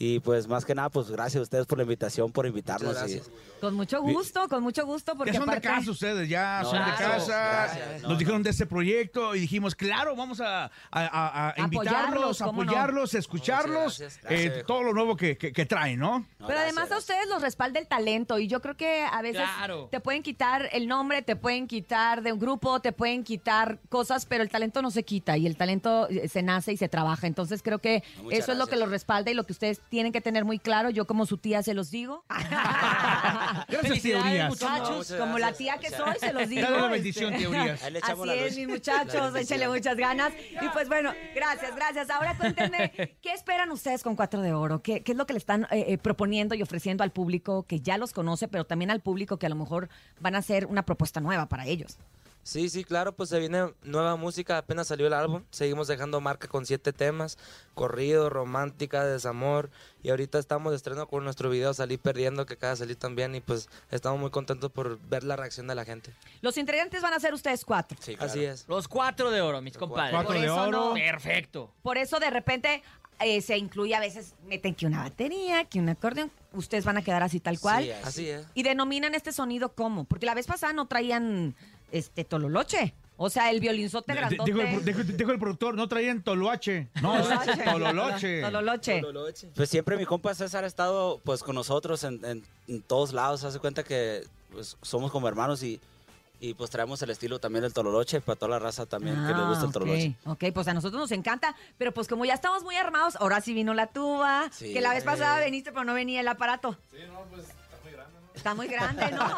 Y pues más que nada, pues gracias a ustedes por la invitación, por invitarnos. Muchas y- gracias. Con mucho gusto, con mucho gusto, porque Ya son de casa ustedes, ya No, son de gracias, casa. gracias. No, Nos dijeron de este proyecto y dijimos, claro, vamos a, a- a- a invitarlos, Apoyarlos, escucharlos, gracias, gracias, eh, todo lo nuevo que, que- que traen, ¿no? No, Pero además a gracias. ustedes los respalda el talento y yo creo que a veces Claro. te pueden quitar el nombre, te pueden quitar de un grupo, te pueden quitar cosas, pero el talento no se quita y el talento eh, se nace y se trabaja. Entonces creo que Muchas eso es lo que gracias. los respalda y lo que ustedes tienen que tener muy claro. Yo como su tía se los digo. <laughs> Gracias, Felicidades, teorías. muchachos. No, como la tía que soy, se los digo. Dale la bendición, le echamos Así es, mis muchachos, échenle muchas ganas. Y pues bueno, gracias, gracias. Ahora cuéntenme, <laughs> ¿qué esperan ustedes con Cuatro de Oro? ¿Qué, qué es lo que le están eh, eh, proponiendo y ofreciendo al público que ya los conoce, pero también al público que a lo mejor van a hacer una propuesta nueva para ellos? Sí, sí, claro, pues se viene nueva música, apenas salió el álbum, seguimos dejando marca con siete temas, corrido, romántica, desamor, y ahorita estamos de estreno con nuestro video Salí Perdiendo, que acaba de salir también, y pues estamos muy contentos por ver la reacción de la gente. Los integrantes van a ser ustedes cuatro. Sí, Así es. Los cuatro de oro, mis compadres. Cuatro Por de eso oro. no- Perfecto. Por eso de repente eh, se incluye a veces, meten que una batería, que un acordeón. Ustedes van a quedar así tal cual. Sí, así es. Y denominan este sonido como, porque la vez pasada no traían este tololoche. O sea, el violinzote grandote. Dijo el, dijo- dijo el productor, no traían toloache. No, es Tololoche. tololoche. Tololoche. Pues siempre mi compa César ha estado pues con nosotros en, en- en todos lados. Hace cuenta que pues, somos como hermanos y, y pues traemos el estilo también del tololoche para toda la raza también que le gusta el Ah, tololoche. ok, ok, pues a nosotros nos encanta, pero pues como ya estamos muy armados, ahora sí vino la tuba, Sí. que la vez pasada veniste, pero no venía el aparato. Sí, no, pues está muy grande. ¿no?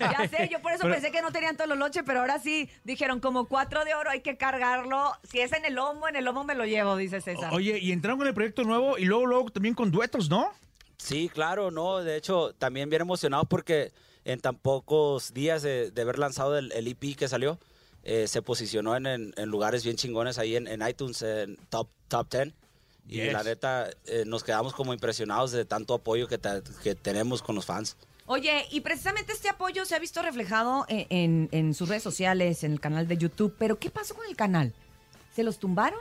Ya sé, yo por eso Pero- pensé que no tenían tololoche, pero ahora sí dijeron como cuatro de oro hay que cargarlo. Si es en el lomo, en el lomo me lo llevo, dice César. Oye, y entraron con el proyecto nuevo y luego, luego también con duetos, ¿no? Sí, claro, no. De hecho, también bien emocionado porque en tan pocos días de, de haber lanzado el, el EP que salió, eh, se posicionó en, en- en lugares bien chingones ahí en, en iTunes, en top, top 10. Y Yes. la neta, eh, nos quedamos como impresionados de tanto apoyo que, que tenemos con los fans. Oye, y precisamente este apoyo se ha visto reflejado en, en- en sus redes sociales, en el canal de YouTube. Pero, ¿qué pasó con el canal? ¿Se los tumbaron?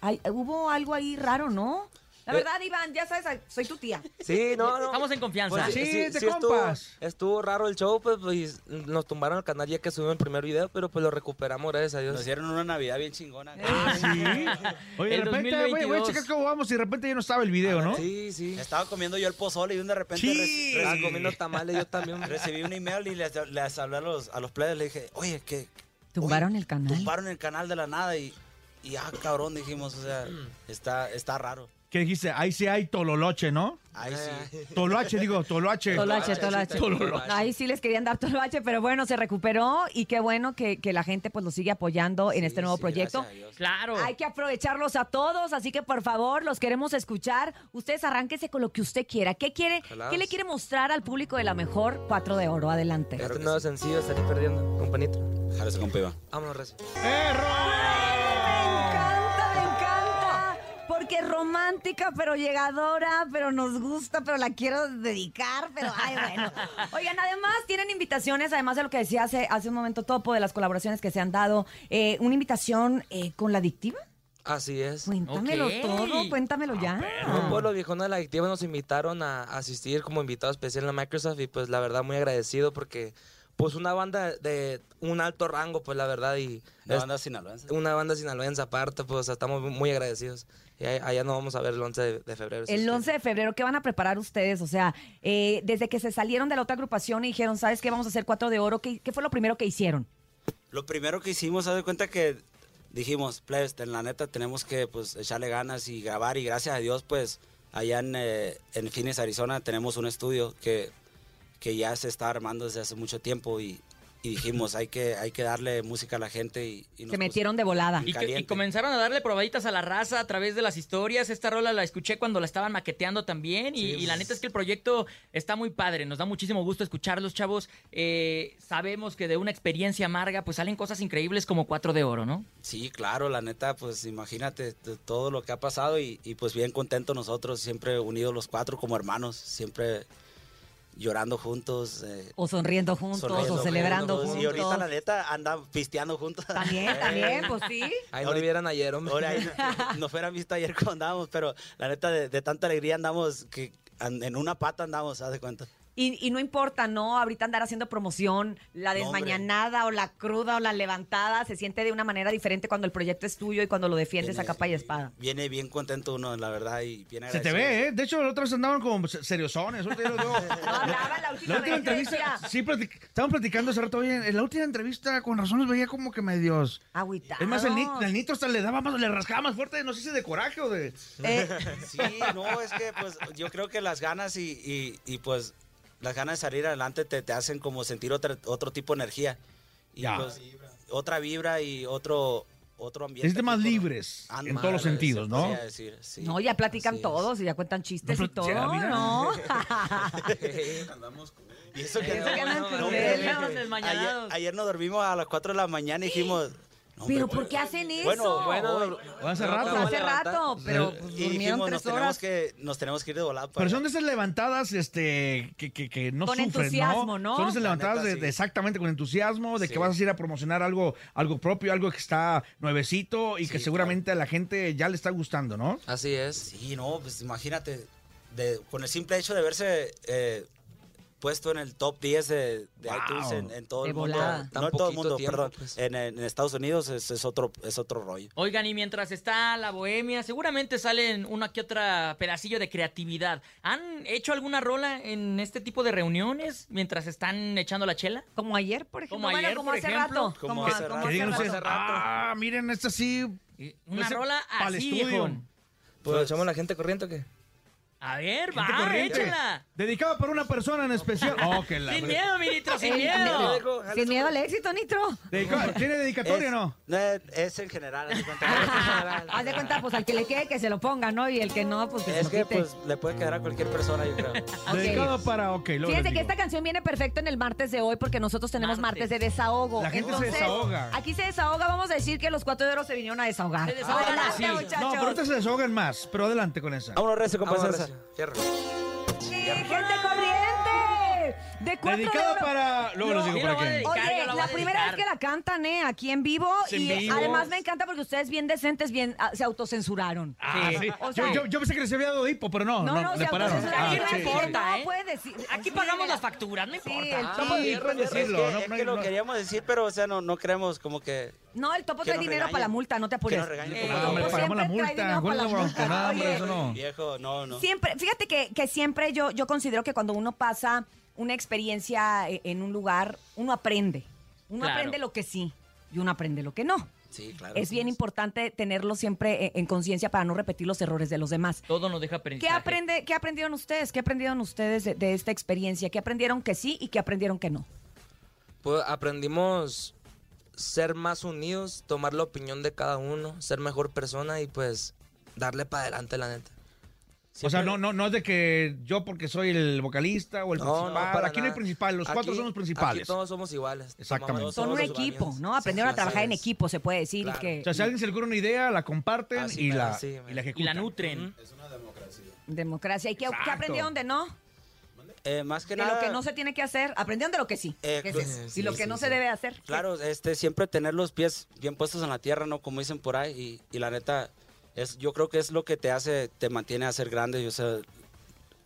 Ay, hubo algo ahí raro, ¿no? La Eh. verdad, Iván, ya sabes, soy tu tía. Sí, no, no. Estamos en confianza. Pues, Sí, de estuvo, compas. estuvo raro el show, pues, pues, nos tumbaron el canal ya que subimos el primer video, pero pues lo recuperamos, gracias a Dios. Nos dieron una Navidad bien chingona. Sí. <laughs> Oye, de repente, voy, voy a 2022. checar cómo vamos y de repente ya no estaba el video, ¿no? Sí, sí. Estaba comiendo yo el pozole y de repente Sí. Estaba recibí- comiendo tamales yo también. <laughs> recibí un email y les, les hablé a los, a los players, le dije, oye, que ¿Tumbaron el canal? tumbaron el canal de la nada y, y ah, cabrón, dijimos, o sea, está, está raro. ¿Qué dijiste? Ahí sí hay tololoche, ¿no? Ahí sí. Toloache, digo, toloache. Toloache, toloache. Tololoche. Ahí sí les querían dar toloache, pero bueno, se recuperó y qué bueno que, que la gente pues lo sigue apoyando en este nuevo sí, proyecto. gracias a Dios. Claro. Hay que aprovecharlos a todos, así que por favor, los queremos escuchar. Ustedes arránquense con lo que usted quiera. ¿Qué quiere? ¿Qué le quiere mostrar al público de la mejor Cuatro de Oro? Adelante. Este nuevo sencillo, Salí Perdiendo, compañito. Vámonos, Recio. Encanta. Porque es romántica, pero llegadora, pero nos gusta, pero la quiero dedicar, pero ay, bueno. Oigan, además tienen invitaciones, además de lo que decía hace, hace un momento Topo, de las colaboraciones que se han dado, eh, una invitación eh, con la adictiva. Así es. Cuéntamelo todo, cuéntamelo ya. Un pueblo viejón de la adictiva nos invitaron a asistir como invitado especial a Microsoft y pues la verdad muy agradecido porque pues una banda de un alto rango pues la verdad y La es- banda sinaloense. una banda sinaloense aparte pues estamos muy agradecidos allá nos vamos a ver el 11 de, de febrero. El Dios 11 de febrero, ¿qué van a preparar ustedes? O sea, eh, desde que se salieron de la otra agrupación y dijeron, ¿sabes qué? Vamos a hacer Cuatro de Oro. ¿Qué, qué fue lo primero que hicieron? Lo primero que hicimos, haz de cuenta que dijimos, plebes, en la neta tenemos que pues echarle ganas y grabar y gracias a Dios pues allá en, eh, en Phoenix, Arizona tenemos un estudio que, que ya se está armando desde hace mucho tiempo y, y dijimos, hay que, hay que darle música a la gente y, y nos Se metieron de volada. Y comenzaron a darle probaditas a la raza a través de las historias. Esta rola la escuché cuando la estaban maqueteando también. Y, Sí, y la pues. neta es que el proyecto está muy padre. Nos da muchísimo gusto escucharlos, chavos. Eh, sabemos que de una experiencia amarga, pues salen cosas increíbles como Cuatro de Oro, ¿no? Sí, claro, la neta, pues imagínate todo lo que ha pasado y, y, pues bien contentos nosotros, siempre unidos los cuatro como hermanos, siempre llorando juntos. eh, O sonriendo juntos, sonriendo o celebrando juntos. juntos. Y ahorita la neta andan pisteando juntos. También, <laughs> también, pues sí. Ahí nos vieran ayer, hombre. Ahora ahí <laughs> nos fueran visto ayer cuando andábamos, pero la neta de, de tanta alegría andamos que en una pata andamos, haz de cuenta. Y, y no importa, ¿no? Ahorita andar haciendo promoción, la No, desmañanada o la cruda o la levantada, se siente de una manera diferente cuando el proyecto es tuyo y cuando lo defiendes a capa y espada. Viene bien contento uno, la verdad, y bien Se te agradecido. ve, ¿eh? De hecho, los otros andaban como se- seriosones. <laughs> No hablaba la última, La entrevista, sí, platic- estaban platicando hace rato. Oye, en la última entrevista, con razón, los veía como que medios. Agüitados. Es más, el, el nitro hasta le daba más, le rascaba más fuerte, no sé si de coraje o de. Eh, <laughs> Sí, no, es que pues yo creo que las ganas y, y- y, pues las ganas de salir adelante te, te hacen como sentir otra, otro tipo de energía. Y Ya. pues, otra vibra y otro, otro ambiente. sienten más tipo, libres en todos los se sentidos, ¿no? podría decir, sí. no, ya platican Así es. todos y ya cuentan chistes No, y todo, ya, mira. ¿no? Y eso que, Eso que andan no, ayer, ayer nos dormimos a las 4 de la mañana y dijimos... no, Pero ¿por qué hacen eso? Bueno, Bueno, Hace rato. Hace rato, pero pues, y durmieron dijimos, nos tres tenemos, horas. que, nos tenemos que ir de volada. Pero son de esas levantadas este, que, que, que no Con sufren, entusiasmo, ¿no? Son de esas levantadas neta, de, sí. de exactamente con entusiasmo, de que vas a ir a promocionar algo, algo propio, algo que está nuevecito y que seguramente a la gente ya le está gustando, ¿no? Así es. Sí, no, pues imagínate, de, con el simple hecho de verse eh, puesto en el top 10 de, de Wow. iTunes en, en todo De el mundo. Tan no en todo el mundo, tiempo, perdón, pues. en, en Estados Unidos es, es otro es otro rollo. Oigan, y mientras está la bohemia, seguramente salen una que otra pedacillo de creatividad. ¿Han hecho alguna rola en este tipo de reuniones mientras están echando la chela? Como ayer, por ejemplo. Como bueno, ayer, como por hace ejemplo. rato. Como Como, hace como rato. Hace rato. ah, miren, esta sí. Una rola así, estudio. viejón. Pues echamos la gente corriente o qué? A ver, Gente va, corriente. échala. Dedicada para una persona en especial. Oh, que la- Sin miedo, mi Nitro, sin Eh, miedo. Sin miedo al éxito, Nitro. ¿Tiene dedicatoria o Es- no? No, es en general. haz de cuenta. <laughs> Haz de cuenta, pues al que le quede que se lo ponga, ¿no? Y el que no, pues que se es lo que quite. pues le puede quedar a cualquier persona, yo creo. <laughs> Ok. Dedicado para, ok, luego Fíjense les que digo. esta canción viene perfecto en el martes de hoy porque nosotros tenemos Martes. martes, de desahogo. La gente se desahoga. Aquí se desahoga, vamos a decir que los cuatro de oro se vinieron a desahogar. Se desahogan Adelante, así. muchachos. No, pero ahorita se desahogan más, pero adelante con esa. Vámonos, recio, compa Vámonos, Recio. De cuatro Dedicada de oro. para- luego les digo para lo dedicar, Oye, yo lo la primera vez que la cantan, ¿eh? Aquí en vivo. Y vivo. además me encanta porque ustedes bien decentes, bien ah, se autocensuraron. Ah, sí. O Yo, sea, yo, yo pensé que les había dado hipo, pero no, no, no, no, se pararon. autocensuraron. Ah, Aquí no sí. importa, no ¿eh? puede decir. Aquí pagamos las facturas, no Sí, importa. el Ah, pueden Es que, decirlo. no, es no, que lo no. queríamos decir, pero o sea, no, no creemos como que... No, el topo trae dinero para la multa, no te apures. Que nos regañen, Eh, Ah, hombre, pagamos la multa. dinero para la Güey, multa. no, hombre, eso no. Viejo, no, no. Siempre, fíjate que, que siempre yo, yo considero que cuando uno pasa una experiencia e- en un lugar, uno aprende. Uno Claro. aprende lo que sí y uno aprende lo que no. Sí, claro. Es bien importante tenerlo siempre en, en conciencia para no repetir los errores de los demás. Todo nos deja ¿Qué, aprendizaje. aprende, ¿Qué aprendieron ustedes? ¿Qué aprendieron ustedes de, de esta experiencia? ¿Qué aprendieron que sí y qué aprendieron que no? Pues aprendimos ser más unidos, tomar la opinión de cada uno, ser mejor persona y pues darle para adelante, la neta. O sea, no, no, no es de que yo porque soy el vocalista o el No, no, principal. para aquí no hay nada. principal, los cuatro somos principales. Aquí todos somos iguales. Exactamente. Son un equipo. ¿no? Aprendieron a Sí, trabajar en es. equipo, se puede decir. Claro. que O sea, si alguien se le ocurre una idea, la comparten y, la, así y la Y la ejecutan. nutren. Democracia. ¿Y qué, qué aprendieron de no? Eh, más que De nada... lo que no se tiene que hacer. Aprendieron de lo que sí. Eh, es eso. sí, y lo que sí, no sí. se debe hacer. Claro, este, siempre tener los pies bien puestos en la tierra, ¿no? Como dicen por ahí. Y, y la neta, es, yo creo que es lo que te hace, te mantiene a ser grande. y, O sea,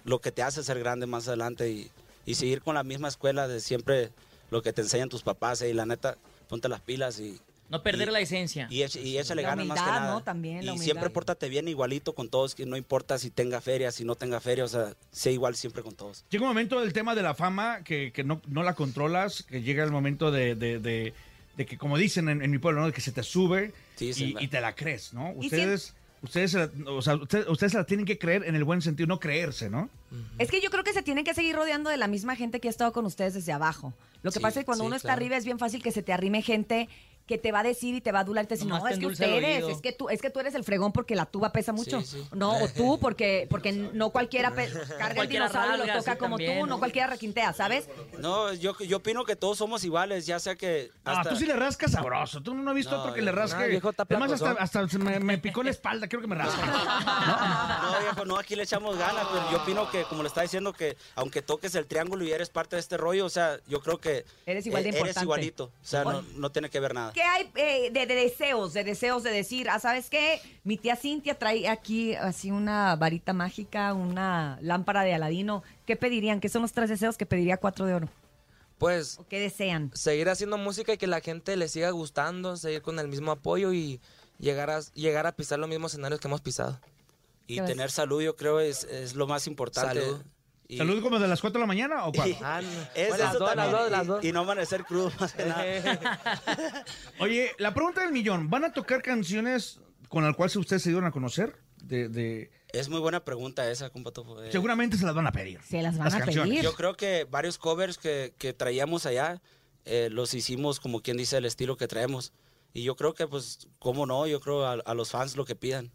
lo que te hace ser grande más adelante. Y, y seguir con la misma escuela de siempre lo que te enseñan tus papás. eh, Y la neta, ponte las pilas y, No perder Y- la esencia. y, y échale ganas más que nada. ¿no? También la y siempre pórtate bien igualito con todos, que no importa si tenga feria, si no tenga feria, o sea, sé igual siempre con todos. Llega un momento del tema de la fama que, que no, no la controlas, que llega el momento de, de- de- de que, como dicen en, en mi pueblo, ¿no? De que se te sube Sí, sí, y, y te la crees, ¿no? Y Ustedes, ustedes, se la- o sea, ustedes, ustedes se la tienen que creer en el buen sentido, no creerse, ¿no? Es que yo creo que se tienen que seguir rodeando de la misma gente que ha estado con ustedes desde abajo. Lo que Sí, pasa es que cuando sí, uno está claro. arriba es bien fácil que se te arrime gente que te va a decir y te va a adular y te dice, Nomás no, es que ustedes, oído". es que tú, es que tú eres el fregón porque la tuba pesa mucho. Sí, sí. No, o tú porque, porque no cualquiera <laughs> carga el dinosaurio y lo toca como tú, no cualquiera requintea, ¿sabes? No, yo, yo opino que todos somos iguales, ya sea que Ah, hasta... tú sí le rascas sabroso. Tú no has visto No, otro que le rasque. no, viejo, Además, hasta, hasta me, me picó la espalda. Quiero que me rasque. <laughs> No, viejo, no, aquí le echamos ganas, pero yo opino que, como le está diciendo, que aunque toques el triángulo y eres parte de este rollo, o sea, yo creo que... Eres igual de eh, importante. Eres igualito, o sea, no, no tiene que ver nada. ¿Qué hay eh, de, de deseos, de deseos de decir, ah, ¿sabes qué? Mi tía Cintia trae aquí así una varita mágica, una lámpara de Aladino. ¿Qué pedirían? ¿Qué son los tres deseos que pediría cuatro de oro? Pues ¿O qué desean? seguir haciendo música y que la gente le siga gustando, seguir con el mismo apoyo y llegar a, llegar a pisar los mismos escenarios que hemos pisado. Y tener salud, yo creo, es, es lo más importante. Salud. Y- ¿Salud como de las 4 de la mañana o cuándo? <laughs> Ah, Es bueno, eso dos, las también, dos, las y- dos. Y, no amanecer crudo más que nada. <laughs> Oye, la pregunta del millón. ¿Van a tocar canciones con las cuales ustedes se dieron a conocer? De, de- Es muy buena pregunta esa, compa Topo. Eh, Seguramente se las van a pedir. Se las van Las a canciones. pedir. Yo creo que varios covers que, que traíamos allá eh, los hicimos como quien dice el estilo que traemos. Y yo creo que, pues, cómo no, yo creo a, a los fans lo que pidan.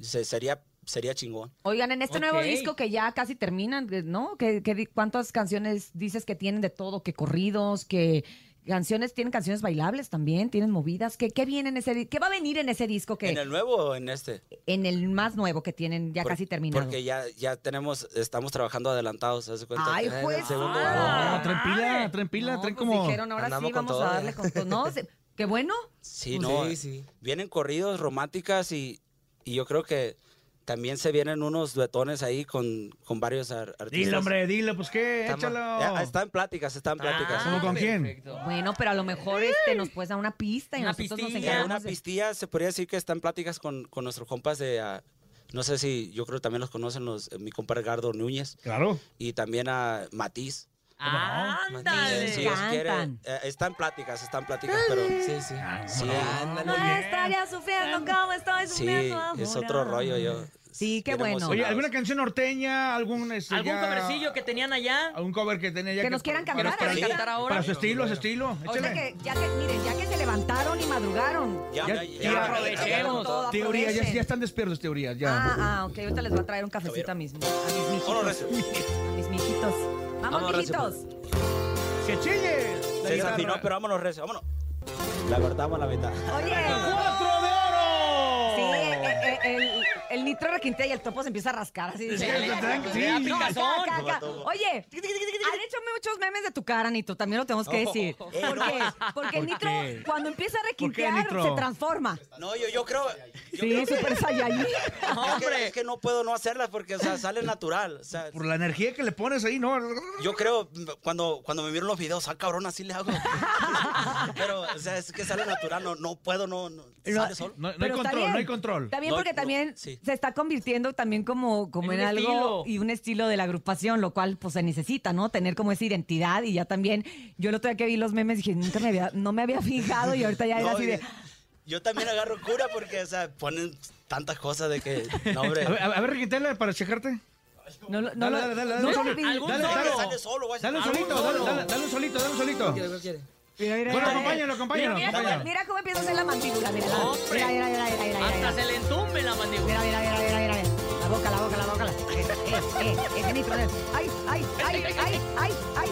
Se- sería, sería chingón. Oigan, en este nuevo disco que ya casi terminan, ¿no? ¿Qué, cuántas canciones dices que tienen de todo? ¿Que corridos? ¿Que canciones? ¿Tienen canciones bailables también? ¿Tienen movidas? ¿Qué, qué viene en ese ¿Qué va a venir en ese disco que ¿En el nuevo o en este? en el más nuevo que tienen ya Por- casi terminado? Porque ya, ya tenemos, estamos trabajando adelantados, ¿se cuenta? Ay, Que- pues. segundo ah, No, traen pila, traen pila, no, traen pues como... dijeron, ahora Andamos sí vamos todo, a darle ya. con todo. No, se- qué bueno. Sí, Sí, no. sí. Vienen corridos, románticas y, y yo creo que también se vienen unos duetones ahí con, con varios ar- artistas. Dile, hombre, dile, pues qué, échalo. Ya, está en pláticas, está en pláticas. ¿Cómo con quién? perfecto. Bueno, pero a lo mejor este nos puedes dar una pista y Una nosotros nos pistilla, Ya, encargamos una de- pistilla, se podría decir que está en pláticas con, con nuestros compas de... ah, no sé si, yo creo que también los conocen los, mi compa Ricardo Núñez Claro. y también a Matiz. ¡Ándale! Si Dios quiere, eh, está en pláticas, está en pláticas, pero Sí, sí. sí, No estaría sufriendo como estoy sí, sufriendo es ahora. otro rollo yo. Sí, qué bien bueno. Oye. ¿alguna canción norteña? ¿Algún, este, ¿Algún ya- covercillo que tenían allá? ¿Algún cover que tenía ya? Que nos quieran para- cantar para, cantar ahora? Para su estilo, su estilo. O sea que ya que, miren, ya que se levantaron y madrugaron. Ya, Ya- ya, ya ya, aprovechemos. Todo, Teoría, ya, aprovechen. ya están despiertos, teorías, ya. Ah, ah, ok, ahorita les voy a traer un cafecito a mis, a mis mijitos. recio. A mis mijitos. Vamos, recio, mijitos. ¡Que chille! La Se guitarra. desafinó, pero vámonos, recio, vámonos. La verdad, la mitad. Oye, ¡Cuatro de oro! sí, eh, el, el nitro requintea y el topo se empieza a rascar así. Sí. Oye, han hecho muchos memes de tu cara, Nitro, también lo tenemos que decir. Oh. ¿Por qué? Porque el ¿Por Nitro, qué? cuando empieza a requintear, Nitro? se transforma. No, yo, yo creo. yo Sí, Super Saiyajin. Es que, es que no puedo no hacerlas porque, o sea, sale natural. O sea, Por la energía que le pones ahí, ¿no? yo creo, cuando, cuando me vieron los videos, ah, cabrón, así le hago. <laughs> Pero, o sea, es que sale natural, no, no puedo, no, no No, sale solo. No, no hay control, bien. no hay control. Está bien No, porque no, también sí. Se está convirtiendo también como, como En algo estilo. y un estilo de la agrupación, lo cual pues se necesita, ¿no? Tener como esa identidad y ya también, yo el otro día que vi los memes dije, nunca me había, no me había <laughs> fijado y ahorita ya era No, así de, Yo también agarro cura porque, o sea, ponen tantas cosas de que, no, hombre. A ver, a ver, requintela para checarte. no, no, Dale, dale, dale, no dale, lo solo. vi. Dale, dale, dale. Sale solo, güey. Dale un Algún solito, dale, solo. dale, dale un solito, dale un solito. Mira, mira, Bueno, acompáñalo, acompáñalo, Mira, mira, cómo- mira cómo empieza a hacer la mandíbula, mira. Hombre. Mira, mira, mira, mira, mira, mira. Hasta se le entumbe la mandíbula. Mira, mira, mira, mira, mira, mira. La boca, la boca, la boca. La... Eh, eh, eh, ese nitro. eh. Ay, ay, ay, ay, ay, ay.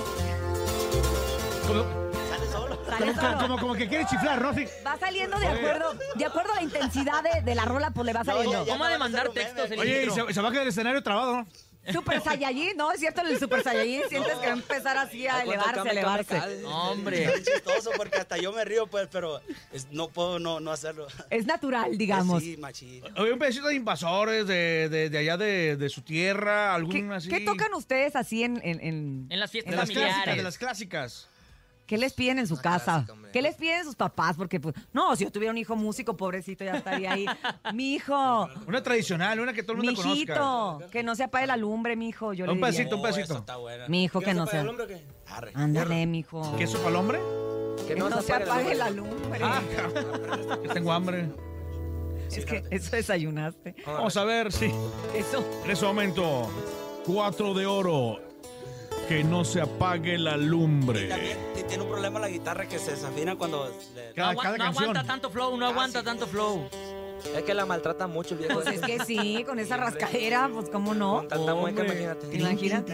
Como, Sale solo. Sale como, solo. como, como que quiere chiflar, ¿no? Sí. Va saliendo de acuerdo, de acuerdo a la intensidad de, de la rola, pues le va saliendo. ¿Cómo ha de mandar textos el Oye, y se, se va a quedar el escenario trabado, ¿no? Super Saiyajin, ¿no? Es cierto, el Super Saiyajin sientes que va a empezar así a elevarse, a elevarse. Hombre. Es chistoso porque hasta yo me río, pues, pero es- no puedo no, no hacerlo. Es natural, digamos. Sí, machín. Oye, un pedacito de invasores de, de, de allá de, de su tierra, algún ¿Qué, así. qué tocan ustedes así en, en, en- En las fiestas las clásicas, familiares. de las clásicas. ¿Qué les piden en su casa? ¿Qué les piden sus papás? Porque, pues, no, si yo tuviera un hijo músico, pobrecito, ya estaría ahí. <laughs> Mi hijo, Una tradicional, una que todo el mundo conozca. hijito, que no se apague la lumbre, mi hijo. Yo Un le diría. pedacito, un bueno. Mi hijo que no se. Arre. Ándale, mi hijo. ¿Queso para el hombre? Que no, se apague la lumbre. Ah, que tengo hambre. es que eso desayunaste. Vamos a ver si Eso. en ese momento, cuatro de oro, que no se apague la lumbre. Tiene un problema la guitarra que se desafina cuando... le- No, Cada, agua- cada no aguanta tanto flow, no aguanta tanto flow. Es que la maltrata mucho el viejo. Pues es que sí, <laughs> con esa rascadera, pues cómo no. Con tanta mueca, imagínate. ¿Te imaginas?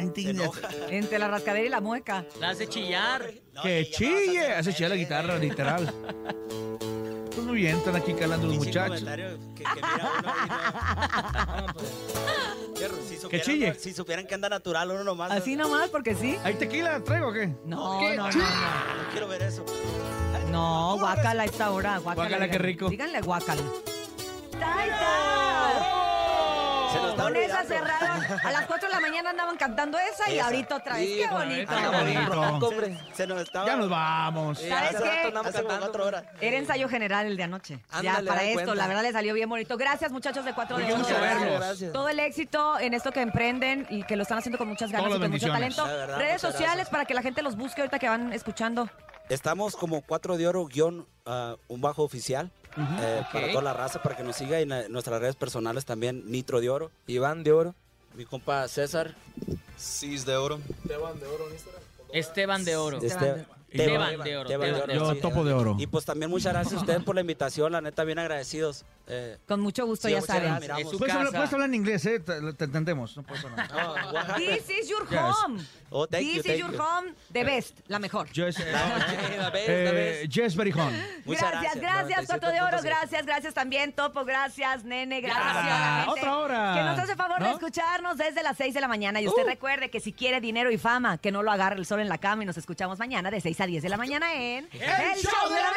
Entre la rascadera y la mueca. La hace chillar. No, Que chille. Hace chillar la guitarra, literal. <laughs> Pues muy bien, están aquí calando los muchachos. comentario que, que mira uno y no- Qué ru- si supieran- chille. Si supieran que anda natural uno nomás. Así nomás, porque sí. ¿Hay tequila? ¿Traigo o qué? No, no, no, no. No quiero ver eso. No, guácala a esta hora. Guácala, Guácala, qué rico. Díganle guácala. ¡Taita! Con esa cerraron. A las 4 de la mañana andaban cantando esa y Esa. ahorita otra vez. Sí, ¡Qué bonito! Qué bonito. hombre. Se nos estaba... Ya nos vamos. Sí, ¿Sabes hace qué? rato andamos Hace como cantando. cuatro horas. Era ensayo general el de anoche. Ándale, ya para da esto, cuenta. la verdad le salió bien bonito. Gracias, muchachos de 4 de Qué Oro, gusto de verlos. Gracias. Todo el éxito en esto que emprenden y que lo están haciendo con muchas ganas Todas y con mucho bendiciones. talento. Verdad, Redes muchas sociales gracias. para que la gente los busque ahorita que van escuchando. Estamos como cuatro de oro guion ah, un bajo oficial. Eh, Para toda la raza, para que nos siga y en nuestras redes personales también, Nitro de Oro. Iván de Oro. Mi compa César. Cis de oro. Esteban de Oro. Este, Esteban de Oro, Esteban Esteban de Yo sí. topo de oro. Y pues también muchas gracias a ustedes por la invitación, la neta, bien agradecidos. Eh, Con mucho gusto, Sí, ya saben. Puedes hablar, casa. puedes hablar en inglés, ¿eh? Te, te entendemos. No puedes hablar. oh? This is your Yes. home. Oh, thank you, This thank is your you. home, the best, la mejor. Jess, eh, <laughs> La eh, Berijón. Muchas gracias, gracias, Cuatro de Oro, 97.7. gracias, gracias también, Topo, gracias, Nene, gracias Ya, a la gente otra hora. que nos hace favor de ¿No? escucharnos desde las 6 de la mañana. Y usted recuerde que si quiere dinero y fama, que no lo agarre el sol en la cama y nos escuchamos mañana de 6 a 10 de la mañana en ¡El Show de la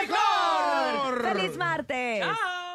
Mejor! ¡Feliz martes! ¡Chao!